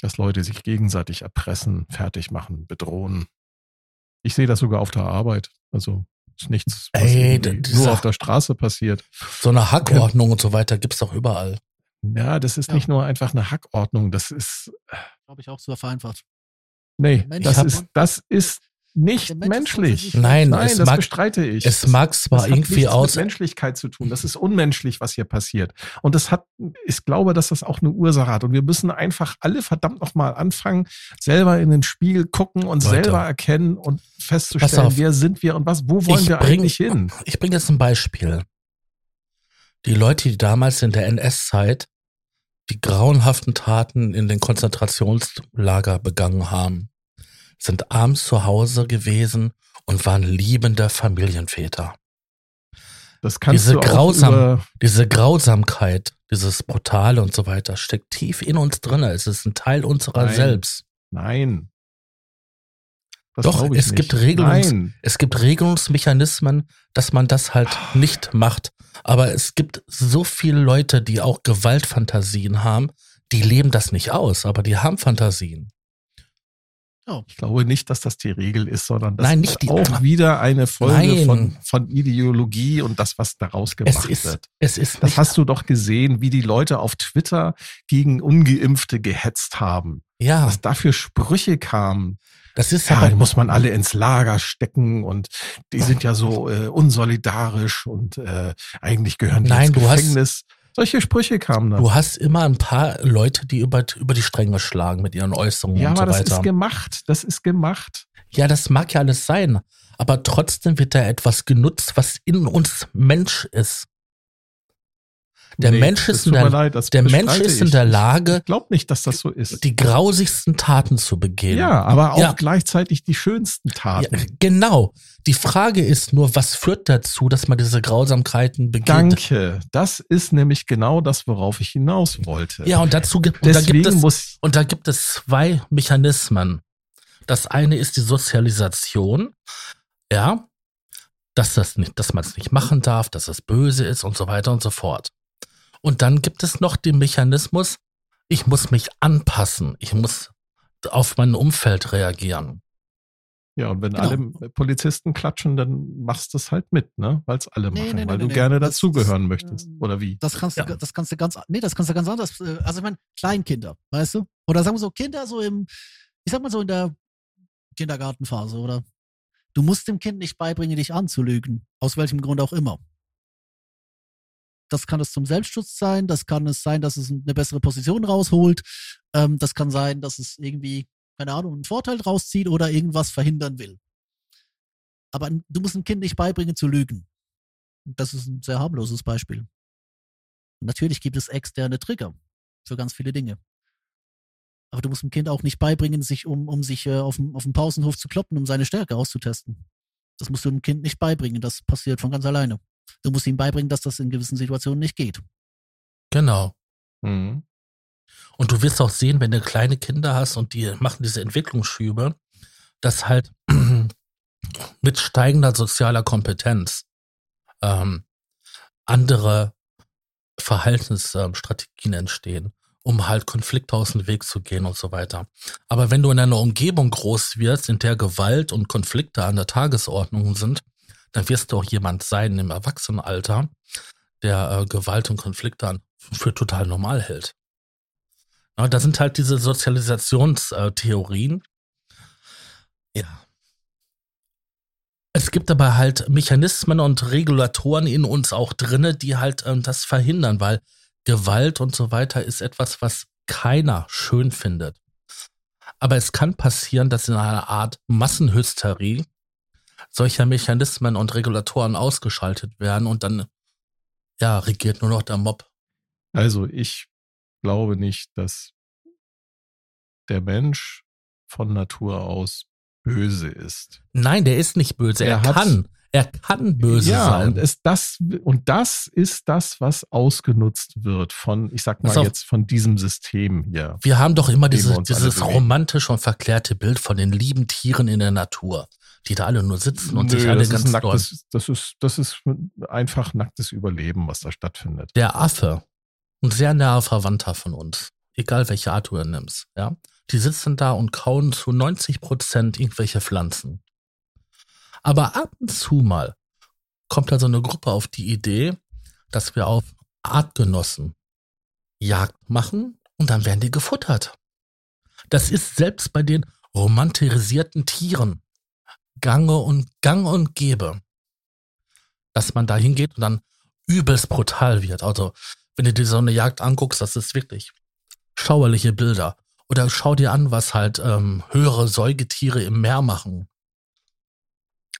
dass Leute sich gegenseitig erpressen, fertig machen, bedrohen. Ich sehe das sogar auf der Arbeit. Also ist nichts, was Ey, nur auf der Straße passiert. So eine Hackordnung und so weiter gibt's doch überall. Ja, das ist Ja. nicht nur einfach eine Hackordnung, das ist, glaube ich, auch so vereinfacht. Nee, Mensch das hat- ist, das ist nicht menschlich. Nein, Nein, es das mag, bestreite ich. es Das- mag das zwar hat irgendwie nichts aus, mit Menschlichkeit zu tun. Das ist unmenschlich, was hier passiert. Und das hat, ich glaube, dass das auch eine Ursache hat. Und wir müssen einfach alle verdammt nochmal anfangen, selber in den Spiegel gucken und Leute. selber erkennen und festzustellen, auf. wer sind wir und was, wo wollen Ich wir bring- eigentlich hin? ich bringe jetzt ein Beispiel. Die Leute, die damals in der NS-Zeit die grauenhaften Taten in den Konzentrationslager begangen haben, sind abends zu Hause gewesen und waren liebende Familienväter. Das kannst Diese du auch grausam- Diese Grausamkeit, dieses Brutale und so weiter steckt tief in uns drin. Es ist ein Teil unserer Nein. selbst. nein. Das Doch, es gibt nicht. Regelungs- Nein. Es gibt Regelungsmechanismen, dass man das halt nicht macht. Aber es gibt so viele Leute, die auch Gewaltfantasien haben, die leben das nicht aus, aber die haben Fantasien. Ich glaube nicht, dass das die Regel ist, sondern das Nein, ist nicht die- auch wieder eine Folge Nein. von, von Ideologie und das, was daraus Es gemacht ist, wird. es ist Das hast du doch gesehen, wie die Leute auf Twitter gegen Ungeimpfte gehetzt haben. ja, Was da für Sprüche kamen. Das ist Ja, die muss man alle ins Lager stecken und die sind ja so äh, unsolidarisch und äh, eigentlich gehören die Nein, ins du hast- Gefängnis. Solche Sprüche kamen dann. du hast immer ein paar Leute, die über, über die Stränge schlagen mit ihren Äußerungen Ja, und so aber das weiter. ist gemacht. Das ist gemacht. Ja, das mag ja alles sein, aber trotzdem wird da etwas genutzt, was in uns Mensch ist. Der Mensch das ist in der- leid, Der Mensch ist in der Lage, Ich glaube nicht, dass das so ist. die grausigsten Taten zu begehen. Ja, aber auch Ja. gleichzeitig die schönsten Ja, Taten. genau. Die Frage ist nur, was führt dazu, dass man diese Grausamkeiten begeht? Danke. Das ist nämlich genau das, worauf ich hinaus wollte. Ja, und dazu gibt, und da gibt es, muss und da gibt es zwei Mechanismen. Das eine ist die Sozialisation, ja, dass das nicht, dass man es nicht machen darf, dass es böse ist und so weiter und so fort. Und dann gibt es noch den Mechanismus, ich muss mich anpassen, ich muss auf mein Umfeld reagieren. ja, und wenn Genau. alle Polizisten klatschen, dann machst du es halt mit, ne? Weil es alle Nee, machen, nee, nee, weil nee, du nee. gerne dazugehören das, möchtest. ähm, Oder wie? Das kannst du, Ja. das kannst du ganz, nee, das kannst du ganz anders. äh, Also ich meine, Kleinkinder, weißt du? Oder sagen wir so, Kinder so im, ich sag mal so in der Kindergartenphase, oder? Du musst dem Kind nicht beibringen, dich anzulügen. Aus welchem Grund auch immer. Das kann es zum Selbstschutz sein, das kann es sein, dass es eine bessere Position rausholt, ähm, das kann sein, dass es irgendwie, keine Ahnung, einen Vorteil rauszieht oder irgendwas verhindern will. Aber du musst dem Kind nicht beibringen zu lügen. Das ist ein sehr harmloses Beispiel. Natürlich gibt es externe Trigger für ganz viele Dinge. Aber du musst dem Kind auch nicht beibringen, sich um, um sich äh, auf, dem, auf dem Pausenhof zu kloppen, um seine Stärke auszutesten. Das musst du dem Kind nicht beibringen. Das passiert von ganz alleine. Du musst ihm beibringen, dass das in gewissen Situationen nicht geht. Genau. Mhm. Und du wirst auch sehen, wenn du kleine Kinder hast und die machen diese Entwicklungsschübe, dass halt [clears throat] mit steigender sozialer Kompetenz ähm, andere Verhaltensstrategien entstehen, um halt Konflikte aus dem Weg zu gehen und so weiter. Aber wenn du in einer Umgebung groß wirst, in der Gewalt und Konflikte an der Tagesordnung sind, dann wirst du auch jemand sein im Erwachsenenalter, der äh, Gewalt und Konflikte für total normal hält. Ja, da sind halt diese Sozialisationstheorien. Ja. Es gibt aber halt Mechanismen und Regulatoren in uns auch drinne, die halt ähm, das verhindern, weil Gewalt und so weiter ist etwas, was keiner schön findet. Aber es kann passieren, dass in einer Art Massenhysterie solcher Mechanismen und Regulatoren ausgeschaltet werden und dann ja regiert nur noch der Mob. Also ich glaube nicht, dass der Mensch von Natur aus böse ist. Nein, der ist nicht böse. Er, Er kann. Er kann böse ja, sein. und es das und das ist das, was ausgenutzt wird von, ich sag mal auf. jetzt von diesem System hier. Wir haben doch immer diese, dieses romantische und verklärte Bild von den lieben Tieren in der Natur, die da alle nur sitzen und sich alle das, ganz ist nacktes, das ist das ist einfach nacktes Überleben, was da stattfindet. Der Affe, ein sehr naher Verwandter von uns, egal welche Art du nimmst, ja, die sitzen da und kauen zu 90 Prozent irgendwelche Pflanzen. Aber ab und zu mal kommt da so eine Gruppe auf die Idee, dass wir auf Artgenossen Jagd machen und dann werden die gefuttert. Das ist selbst bei den romantisierten Tieren gange und gang und gäbe, dass man da hingeht und dann übelst brutal wird. Also, wenn du dir so eine Jagd anguckst, das ist wirklich schauerliche Bilder. Oder schau dir an, was halt ähm, höhere Säugetiere im Meer machen.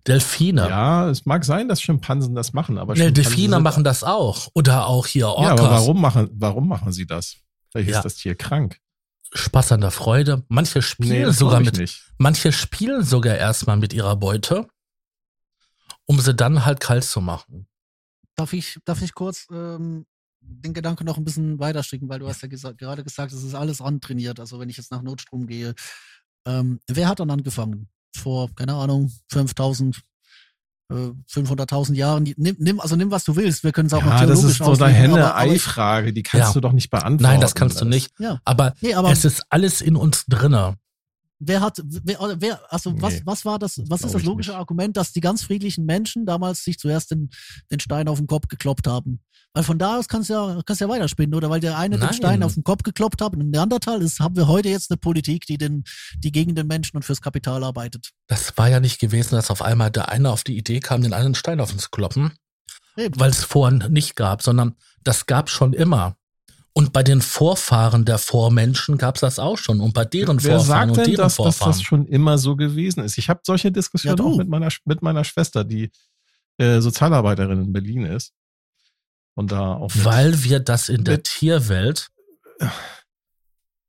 Delfine. Ja, es mag sein, dass Schimpansen das machen, aber Nee, Delfine machen das auch. Oder auch hier Ja, Orcas. aber warum machen warum machen sie das? Vielleicht Ja. ist das Tier krank. Spaß an der Freude. Manche spielen das sogar mit, nicht. manche spielen sogar erstmal mit ihrer Beute, um sie dann halt kalt zu machen. Darf ich, darf ich kurz ähm, den Gedanken noch ein bisschen weiter stricken, weil du hast ja gesa gerade gesagt, es ist alles antrainiert. Also wenn ich jetzt nach Notstrom gehe, ähm, wer hat dann angefangen? Vor, keine Ahnung, 5000, äh, 500.000 Jahren. Nimm, nimm, also nimm, was du willst. Wir können es auch noch Ja, das theologisch ist so eine Henne-Ei-Frage, die kannst Ja. du doch nicht beantworten. Nein, das kannst du nicht. Ja, Aber, nee, aber es ist alles in uns drinne. Wer hat, wer, wer also was, Nee, was war das, was ist das logische nicht. Argument, dass die ganz friedlichen Menschen damals sich zuerst den, den Stein auf den Kopf gekloppt haben? Weil von da aus kannst du ja, kannst ja weiterspinnen, oder? Weil der eine Nein. den Stein auf den Kopf gekloppt hat und im Neandertal ist, haben wir heute jetzt eine Politik, die den, die gegen den Menschen und fürs Kapital arbeitet. Das war ja nicht gewesen, dass auf einmal der eine auf die Idee kam, den anderen Stein auf uns zu kloppen, weil es vorhin nicht gab, sondern das gab schon immer. Und bei den Vorfahren der Vormenschen gab es das auch schon. Und bei deren Wer Vorfahren sagt und denn, deren dass, dass Vorfahren. das schon immer so gewesen ist? Ich habe solche Ja, Diskussionen du. auch mit meiner, mit meiner Schwester, die äh, Sozialarbeiterin in Berlin ist. Und da auch weil wir das in der Tierwelt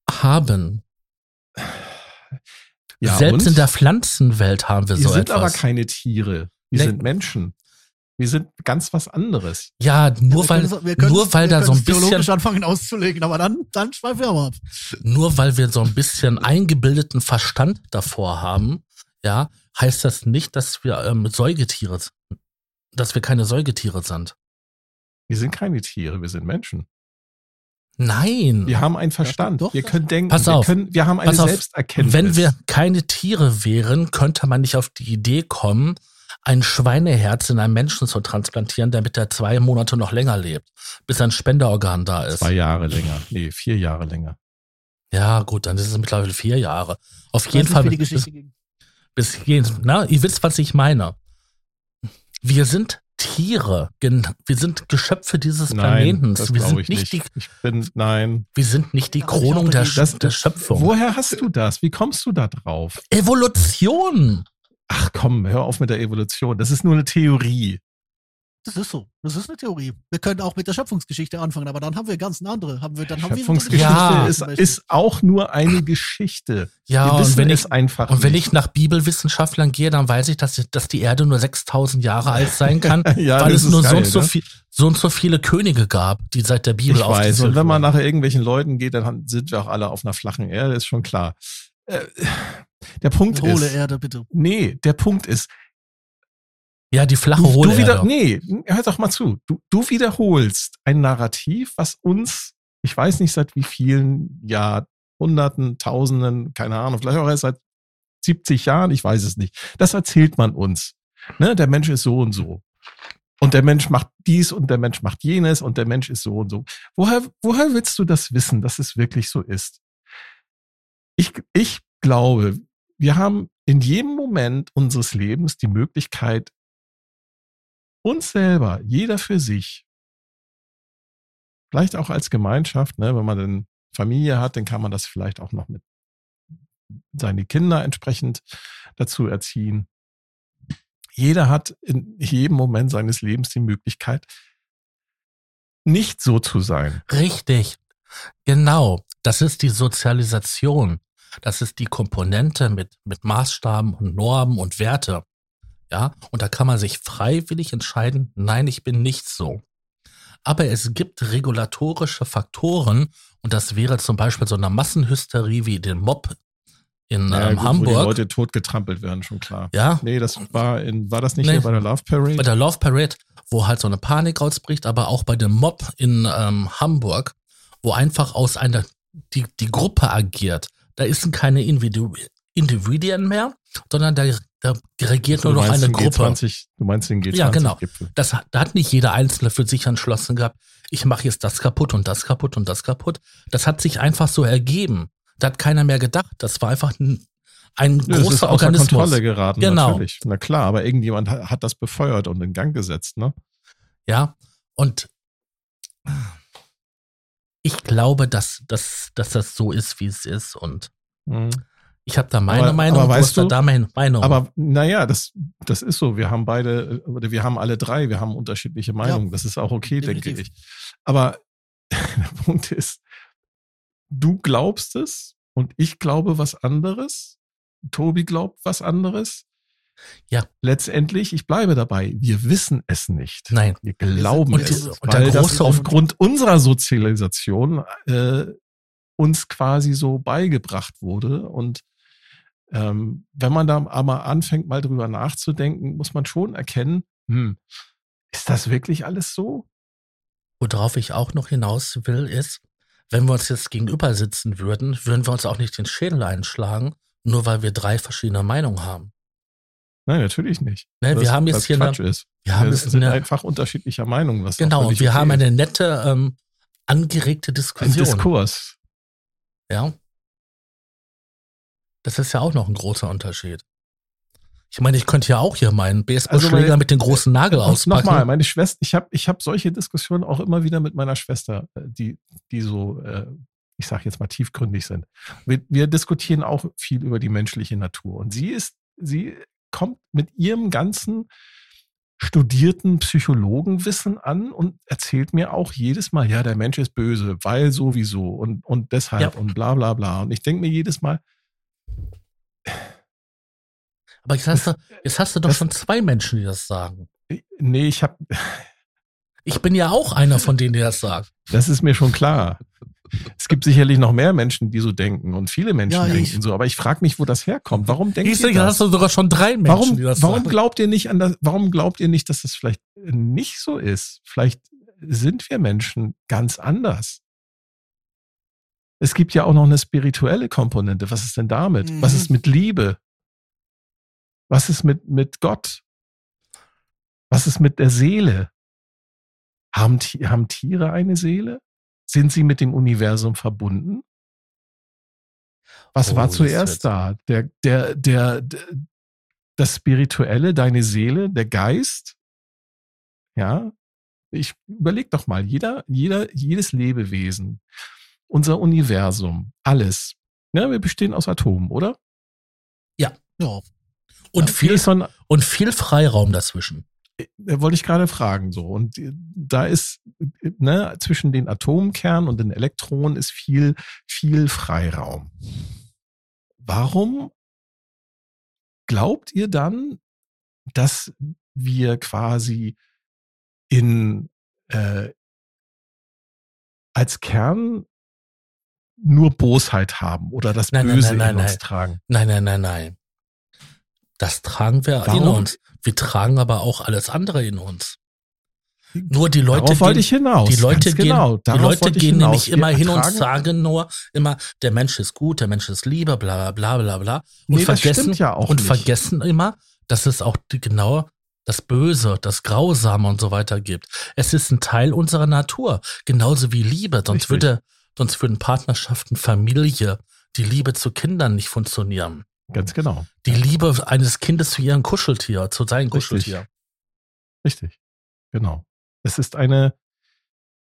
haben. ja, Selbst und? in der Pflanzenwelt haben wir Wir so sind aber etwas. keine Tiere. Wir Nee. sind Menschen. Wir sind ganz was anderes. ja, nur Wir weil, wir können nur weil wir da so ein bisschen, anfangen auszulegen, aber dann, dann schweifen wir aber ab. nur weil wir so ein bisschen eingebildeten Verstand davor haben, ja, heißt das nicht, dass wir ähm, Säugetiere, s- dass wir keine Säugetiere sind. Wir sind keine Tiere, wir sind Menschen. Nein. Wir haben einen Verstand. doch, wir können denken. Pass wir, auf. können, wir haben eine Pass auf. Selbsterkenntnis. Wenn wir keine Tiere wären, könnte man nicht auf die Idee kommen, Schweineherz in einen Menschen zu transplantieren, damit er zwei Monate noch länger lebt, bis ein Spenderorgan da ist. Zwei Jahre länger. Nee, vier Jahre länger. Ja, gut, dann ist es mittlerweile vier Jahre. Auf Ich jeden Fall wie die bis, ging. bis jeden, na, ihr wisst, was ich meine. Wir sind Tiere, wir sind Geschöpfe dieses das Wir glaube sind ich nicht, nicht. die, Ich bin, nein. wir sind nicht die auch der, Das, der Schöpfung. Woher hast du das? Wie kommst du da drauf? Evolution. Ach komm, hör auf mit der Evolution. Das ist nur eine Theorie. Das ist so. Das ist eine Theorie. Wir können auch mit der Schöpfungsgeschichte anfangen, aber dann haben wir ganz eine andere. Haben wir, dann haben Schöpfungsgeschichte Ja. ist, ist auch nur eine Geschichte. Ja, wir und wenn es ich- einfach Und wenn nicht. ich nach Bibelwissenschaftlern gehe, dann weiß ich, dass, dass die Erde nur 6000 Jahre alt sein kann, [laughs] Ja, weil es nur so, geil, und so, ne? viel, so und so viele Könige gab, die seit der Bibel ich weiß. Und wenn man nachher irgendwelchen Leuten geht, dann sind wir auch alle auf einer flachen Erde, ist schon klar. Äh, der Punkt Hohle ist, Erde, bitte. nee, der Punkt ist, Ja, die flache du, Hohle du wieder, Erde. nee, hör doch mal zu. Du, du wiederholst ein Narrativ, was uns, ich weiß nicht seit wie vielen Jahrhunderten, Tausenden, keine Ahnung, vielleicht auch erst seit 70 Jahren, ich weiß es nicht. Das erzählt man uns. Ne, der Mensch ist so und so. Und der Mensch macht dies und der Mensch macht jenes und der Mensch ist so und so. Woher, woher willst du das wissen, dass es wirklich so ist? Ich, ich glaube, wir haben in jedem Moment unseres Lebens die Möglichkeit, uns selber, jeder für sich, vielleicht auch als Gemeinschaft, ne, wenn man dann Familie hat, dann kann man das vielleicht auch noch mit seine Kinder entsprechend dazu erziehen. Jeder hat in jedem Moment seines Lebens die Möglichkeit, nicht so zu sein. Richtig. Genau. Das ist die Sozialisation. Das ist die Komponente mit, mit Maßstaben und Normen und Werte. Ja, und da kann man sich freiwillig entscheiden, nein, ich bin nicht so. Aber es gibt regulatorische Faktoren, und das wäre zum Beispiel so eine Massenhysterie wie den Mob in Ja, ähm, gut, Wo die Hamburg. Leute totgetrampelt werden, schon klar. Ja, Nee, das war in, war das nicht Nee. hier bei der Love Parade? bei der Love Parade, wo halt so eine Panik ausbricht, aber auch bei dem Mob in ähm, Hamburg, wo einfach aus einer, die, die Gruppe agiert. Da ist keine Individu Individuen mehr, sondern da, da regiert du nur noch eine Gruppe. G20, du meinst den G20-Gipfel. Ja, genau. Das, hat- da hat nicht jeder Einzelne für sich entschlossen gehabt, ich mache jetzt das kaputt und das kaputt und das kaputt. Das hat sich einfach so ergeben. Da hat keiner mehr gedacht. Das war einfach ein, ein Ja, das ist großer außer Organismus. Kontrolle geraten, Genau. natürlich. Na klar, aber irgendjemand hat, hat das befeuert und in Gang gesetzt, ne? Ja, und ich glaube, dass, dass, dass das so ist, wie es ist. Und Mhm. ich habe da meine Aber- Meinung, aber du weißt du- da meine Meinung. Aber naja, das, das ist so. Wir haben beide, oder wir haben alle drei, wir haben unterschiedliche Meinungen. das ist auch okay, denke definitiv. ich. Aber [laughs] der Punkt ist, du glaubst es und ich glaube was anderes. Tobi glaubt was anderes. Ja. Letztendlich, ich bleibe dabei, wir wissen es nicht. Nein. Wir glauben Und es, und weil das aufgrund unserer Sozialisation äh, uns quasi so beigebracht wurde. Und ähm, wenn man da aber anfängt, mal drüber nachzudenken, muss man schon erkennen, hm, ist das wirklich alles so? Worauf ich auch noch hinaus will, ist, wenn wir uns jetzt gegenüber sitzen würden, würden wir uns auch nicht den Schädel einschlagen, nur weil wir drei verschiedene Meinungen haben. Nein, natürlich nicht. Ne, wir haben jetzt hier eine, ist. wir haben jetzt sind eine, einfach unterschiedlicher Meinung. Was genau, völlig wir okay haben eine nette, ähm, angeregte Ein Diskussion. Diskurs. Ja. Das ist ja auch noch ein großer Unterschied. Ich meine, ich könnte ja auch hier meinen Baseballschläger Also mit dem großen Nagel Und auspacken. Nochmal, meine Schwester, ich habe ich hab solche Diskussionen auch immer wieder mit meiner Schwester, äh, die, die so, äh, ich sage jetzt mal, tiefgründig sind. Wir, wir diskutieren auch viel über die menschliche Natur. Und sie ist, sie kommt mit ihrem ganzen studierten Psychologenwissen an und erzählt mir auch jedes Mal, ja, der Mensch ist böse, weil sowieso und, und deshalb Ja. und bla bla bla. Und ich denke mir jedes Mal, Aber jetzt hast du, jetzt hast du doch Das- schon zwei Menschen, die das sagen. nee, ich habe, Ich bin ja auch einer von denen, die das sagt. Das ist mir schon klar. Es gibt sicherlich noch mehr Menschen, die so denken und viele Menschen Ja, ich- denken so, aber ich frage mich, wo das herkommt. Warum denkt Ich ihr denke, das? hast du sogar schon drei Menschen, Warum, die das warum sagen. glaubt ihr nicht an das, warum glaubt ihr nicht, dass das vielleicht nicht so ist? Vielleicht sind wir Menschen ganz anders. Es gibt ja auch noch eine spirituelle Komponente. Was ist denn damit? Mhm. Was ist mit Liebe? Was ist mit, mit Gott? Was ist mit der Seele? Haben, haben Tiere eine Seele? Sind sie mit dem Universum verbunden? Was Oh, war zuerst da? Der, der, der, der, das Spirituelle, deine Seele, der Geist? Ja? Ich überleg doch mal, jeder, jeder, jedes Lebewesen, unser Universum, alles. Ja, wir bestehen aus Atomen, oder? Ja. Und Wie viel, ein, und viel Freiraum dazwischen. Äh, wollte ich gerade fragen so und äh, da ist ne, zwischen den Atomkernen und den Elektronen ist viel viel Freiraum. Warum glaubt ihr dann, dass wir quasi in äh, als Kern nur Bosheit haben oder das Nein, Böse nein, nein, in uns tragen? Nein, nein, nein, nein. Das tragen wir in Warum? uns. Wir tragen aber auch alles andere in uns. Nur die Leute Darauf gehen, ich hinaus. die Leute gehen, genau. die Leute gehen hinaus. nämlich Wir immer hin und sagen nur immer, der Mensch ist gut, der Mensch ist Liebe, bla bla bla bla bla. Und Nee, vergessen ja auch und nicht. vergessen immer, dass es auch die, genau das Böse, das Grausame und so weiter gibt. Es ist ein Teil unserer Natur, genauso wie Liebe. Sonst Richtig. würde, sonst würden Partnerschaften, Familie, die Liebe zu Kindern nicht funktionieren. Ganz genau. Die Liebe eines Kindes zu ihrem Kuscheltier, zu seinem Richtig. Kuscheltier. Richtig. Genau. Es ist eine,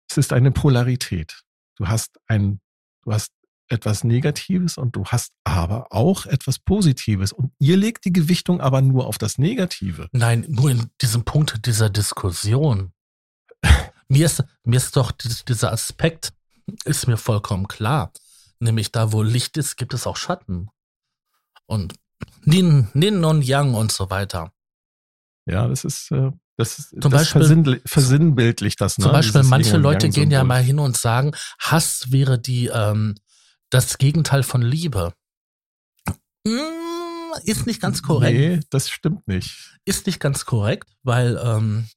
es ist eine Polarität. Du hast ein, du hast etwas Negatives und du hast aber auch etwas Positives. Und ihr legt die Gewichtung aber nur auf das Negative. Nein, nur in diesem Punkt dieser Diskussion. [laughs] Mir ist, mir ist doch dies- dieser Aspekt, ist mir vollkommen klar. Nämlich da, wo Licht ist, gibt es auch Schatten. Und Nin, Nin und Yang und so weiter. Ja, das ist, äh, das ist, Zum das Beispiel- versinnbildlicht das. Ne? Zum Beispiel, Dieses manche Leute gehen ja mal hin und sagen, Hass wäre die, ähm, das Gegenteil von Liebe. Mm, Ist nicht ganz korrekt. Nee, das stimmt nicht. ist nicht ganz korrekt, weil ähm,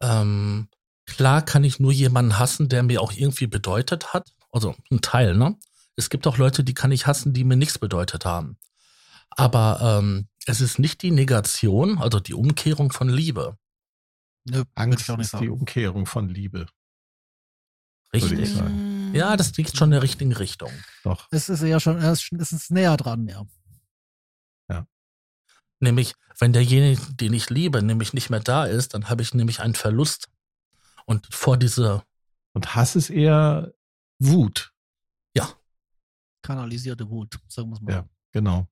ähm, klar kann ich nur jemanden hassen, der mir auch irgendwie bedeutet hat. Also ein Teil, ne? Es gibt auch Leute, die kann ich hassen, die mir nichts bedeutet haben. Aber ähm, es ist nicht die Negation, also die Umkehrung von Liebe. Nö, Angst ich auch nicht ist die. Umkehrung von Liebe. Würde ich Richtig. sagen. Ja, das liegt schon in der richtigen Richtung. Doch. Es ist ja schon, es ist- näher dran, ja. Nämlich, wenn derjenige, den ich liebe, nämlich nicht mehr da ist, dann habe ich nämlich einen Verlust. Und vor diese, Und Hass ist eher Wut. Kanalisierte Wut, sagen wir es mal. Ja. Genau.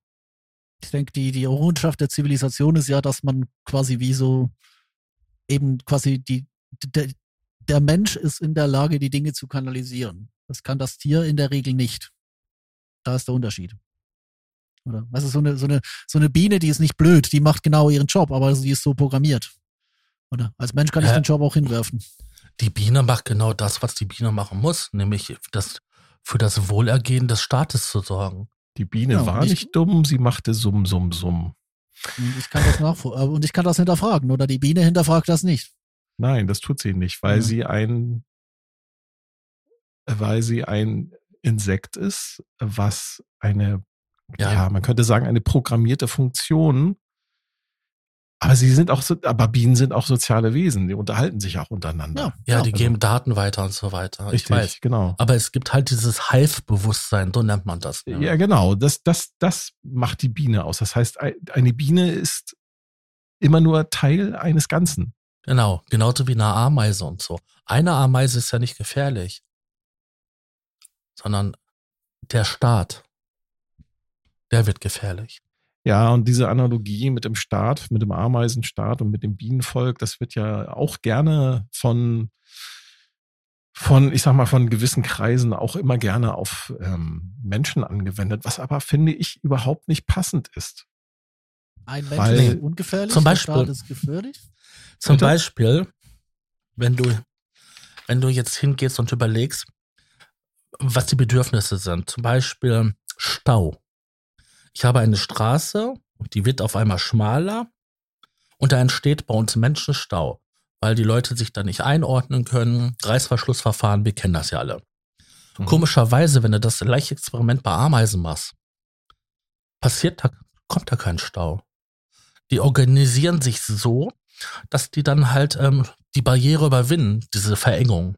Ich denke, die, die Errungenschaft der Zivilisation ist ja, dass man quasi wie so eben quasi die, der, der Mensch ist in der Lage, die Dinge zu kanalisieren. Das kann das Tier in der Regel nicht. Da ist der Unterschied. Oder? Was ist so eine, so eine, so eine Biene, die ist nicht blöd, die macht genau ihren Job, aber sie ist so programmiert. Oder? Als Mensch kann ich Hä? den Job auch hinwerfen. die Biene macht genau das, was die Biene machen muss, nämlich das, für das Wohlergehen des Staates zu sorgen. Die Biene Ja, war ich- nicht dumm, sie machte Summ, Summ, Summ. Und ich kann das nachvoll äh, und ich kann das hinterfragen. Oder die Biene hinterfragt das nicht. Nein, das tut sie nicht, weil Ja. sie ein, weil sie ein Insekt ist, was eine, Ja. ja, man könnte sagen, eine programmierte Funktion. Aber sie sind auch, so, aber Bienen sind auch soziale Wesen, die unterhalten sich auch untereinander. Ja, die also- geben Daten weiter und so weiter. Richtig, Ich weiß. genau. Aber es gibt halt dieses Hive-Bewusstsein, so nennt man das. Ja, genau. Das, das, das macht die Biene aus. Das heißt, ei- eine Biene ist immer nur Teil eines Ganzen. Genau, genauso wie eine Ameise und so. Eine Ameise ist ja nicht gefährlich, sondern der Staat, der wird gefährlich. Ja, und diese Analogie mit dem Staat, mit dem Ameisenstaat und mit dem Bienenvolk, das wird ja auch gerne von, von, ich sag mal, von gewissen Kreisen auch immer gerne auf ähm, Menschen angewendet, was aber, finde ich, überhaupt nicht passend ist. Ein Mensch Weil- ist ungefährlich, Zum der Beispiel- Staat ist gefährlich. Zum Bitte? Beispiel, wenn du, wenn du jetzt hingehst und überlegst, was die Bedürfnisse sind. Zum Beispiel Stau. Ich habe eine Straße, die wird auf einmal schmaler und da entsteht bei uns Menschenstau, weil die Leute sich da nicht einordnen können. Reißverschlussverfahren, wir kennen das ja alle. Mhm. Komischerweise, wenn du das gleiche Experiment bei Ameisen machst, passiert da, kommt da kein Stau. Die organisieren sich so, dass die dann halt ähm, die Barriere überwinden, diese Verengung.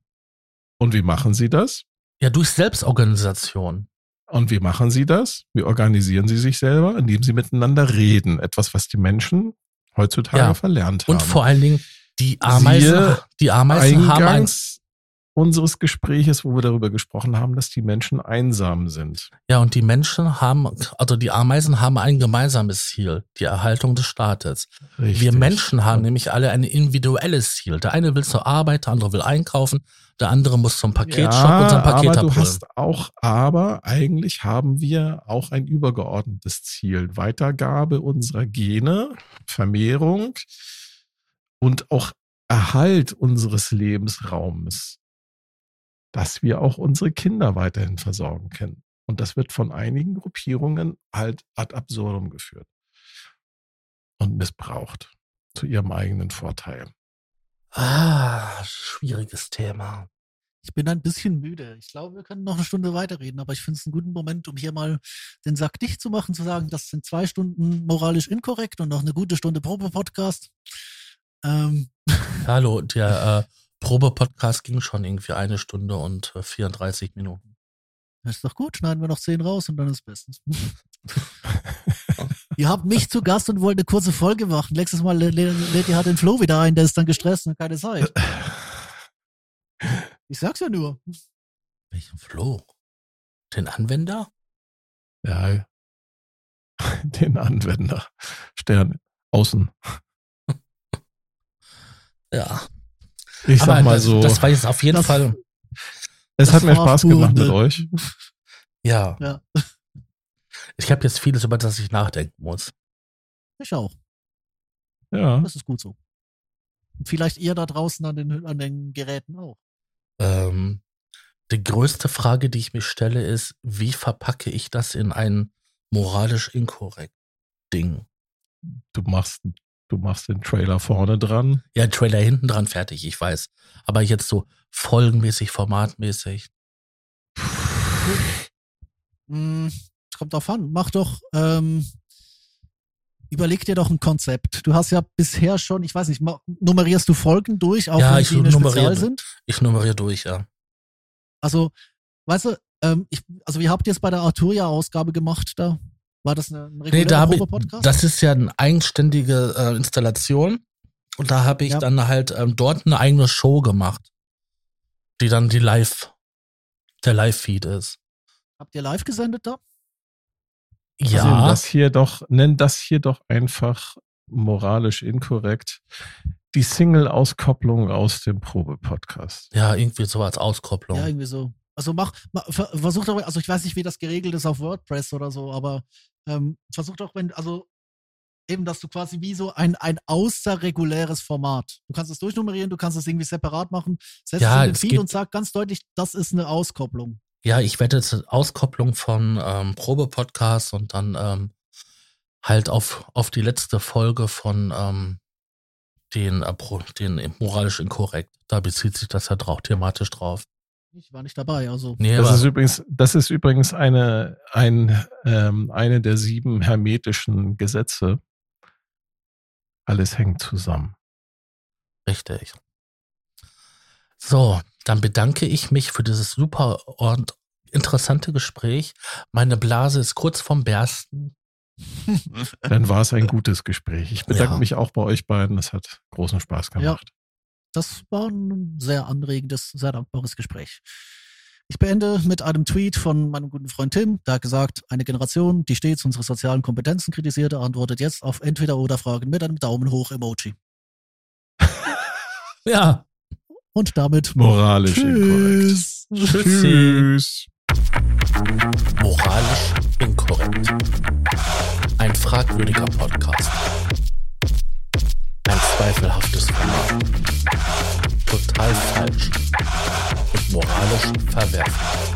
Und wie machen sie das? Ja, durch Selbstorganisation. Und wie machen sie das? Wie organisieren sie sich selber? Indem sie miteinander reden. Etwas, was die Menschen heutzutage Ja. verlernt haben. Und vor allen Dingen, die Ameisen, Siehe die Ameisen haben ein, Eingangs, unseres Gespräches, wo wir darüber gesprochen haben, dass die Menschen einsam sind. Ja, und die Menschen haben, also die Ameisen haben ein gemeinsames Ziel, die Erhaltung des Staates. Richtig. Wir Menschen haben nämlich alle ein individuelles Ziel. Der eine will zur Arbeit, der andere will einkaufen, der andere muss zum Paketshop ja, und sein Paket aber du abholen. hast auch, aber eigentlich haben wir auch ein übergeordnetes Ziel. Weitergabe unserer Gene, Vermehrung und auch Erhalt unseres Lebensraumes, dass wir auch unsere Kinder weiterhin versorgen können. Und das wird von einigen Gruppierungen halt ad absurdum geführt und missbraucht zu ihrem eigenen Vorteil. Ah, schwieriges Thema. Ich bin ein bisschen müde. Ich glaube, wir können noch eine Stunde weiterreden, aber ich finde es einen guten Moment, um hier mal den Sack dicht zu machen, zu sagen, das sind zwei Stunden moralisch inkorrekt und noch eine gute Stunde Probe-Podcast. Ähm, [laughs] Hallo, der äh, Probe-Podcast ging schon irgendwie eine Stunde und äh, 34 Minuten. das ist doch gut, schneiden wir noch zehn raus und dann ist bestens. [laughs] Ihr habt mich zu Gast und wollt eine kurze Folge machen. Nächstes Mal lä- lä- lädt ihr halt den Flo wieder ein, der ist dann gestresst und keine Zeit. Ich sag's ja nur. Welchen Flo? Den Anwender? Ja, [laughs] den Anwender. Stern außen. Ja. Ich sag Aber mal das, so, Das war jetzt auf jeden Das- Fall. es hat mir Spaß gemacht mit Fahrspurende. euch. Ja. Ja, Ich habe jetzt vieles, über das ich nachdenken muss. ich auch. Ja, Das ist gut so. Und vielleicht ihr da draußen an den, an den Geräten auch. Ähm, die größte Frage, die ich mir stelle, ist, wie verpacke ich das in ein moralisch inkorrekt Ding? du machst, du machst den Trailer vorne dran. Ja, Trailer hinten dran fertig, ich weiß. Aber jetzt so folgenmäßig, formatmäßig. Hm, kommt drauf an. Mach doch, ähm, überleg dir doch ein Konzept. Du hast ja bisher schon, ich weiß nicht, nummerierst du Folgen durch, auch Ja, wenn ich eine nummeriere. Sind? Ich nummeriere durch, ja. Also, weißt du, ähm, ich, also wie habt ihr es bei der Arturia-Ausgabe gemacht da? War das eine, ein Nee, da habe ich, das ist ja eine eigenständige äh, Installation. Und da habe ich Ja. dann halt ähm, dort eine eigene Show gemacht, die dann die Live, der Live-Feed ist. Habt ihr live gesendet da? Ja, Also das hier doch, nenn das hier doch einfach moralisch inkorrekt. Die Single-Auskopplung aus dem Probe-Podcast. ja, irgendwie so als Auskopplung. Ja, irgendwie so. Also mach, mach ver, versuch doch, also ich weiß nicht, wie das geregelt ist auf WordPress oder so, aber ähm, versuch doch, wenn, also eben, dass du quasi wie so ein, ein außerreguläres Format. Du kannst es durchnummerieren, du kannst es irgendwie separat machen, setz Ja, es in den Feed und sag ganz deutlich, das ist eine Auskopplung. Ja, ich werde jetzt Auskopplung von ähm, Probe-Podcast und dann ähm, halt auf, auf die letzte Folge von ähm, den, äh, den moralisch inkorrekt. Da bezieht sich das ja drauf, thematisch drauf. Ich war nicht dabei, also. Nee, Das ist übrigens, das ist übrigens eine, ein, ähm, eine der sieben hermetischen Gesetze. Alles hängt zusammen. Richtig. So, dann bedanke ich mich für dieses super und interessante Gespräch. Meine Blase ist kurz vorm Bersten. [laughs] Dann war es ein gutes Gespräch. Ich bedanke Ja. mich auch bei euch beiden. Es hat großen Spaß gemacht. Das war ein sehr anregendes, sehr dankbares Gespräch. Ich beende mit einem Tweet von meinem guten Freund Tim, der hat gesagt, eine Generation, die stets unsere sozialen Kompetenzen kritisierte, antwortet jetzt auf entweder oder Fragen mit einem Daumen hoch Emoji. [laughs] Ja. Und damit Moralisch inkorrekt. Tschüss. Moralisch inkorrekt. Ein fragwürdiger Podcast. Ein zweifelhaftes Format. Total falsch. Und moralisch verwerflich.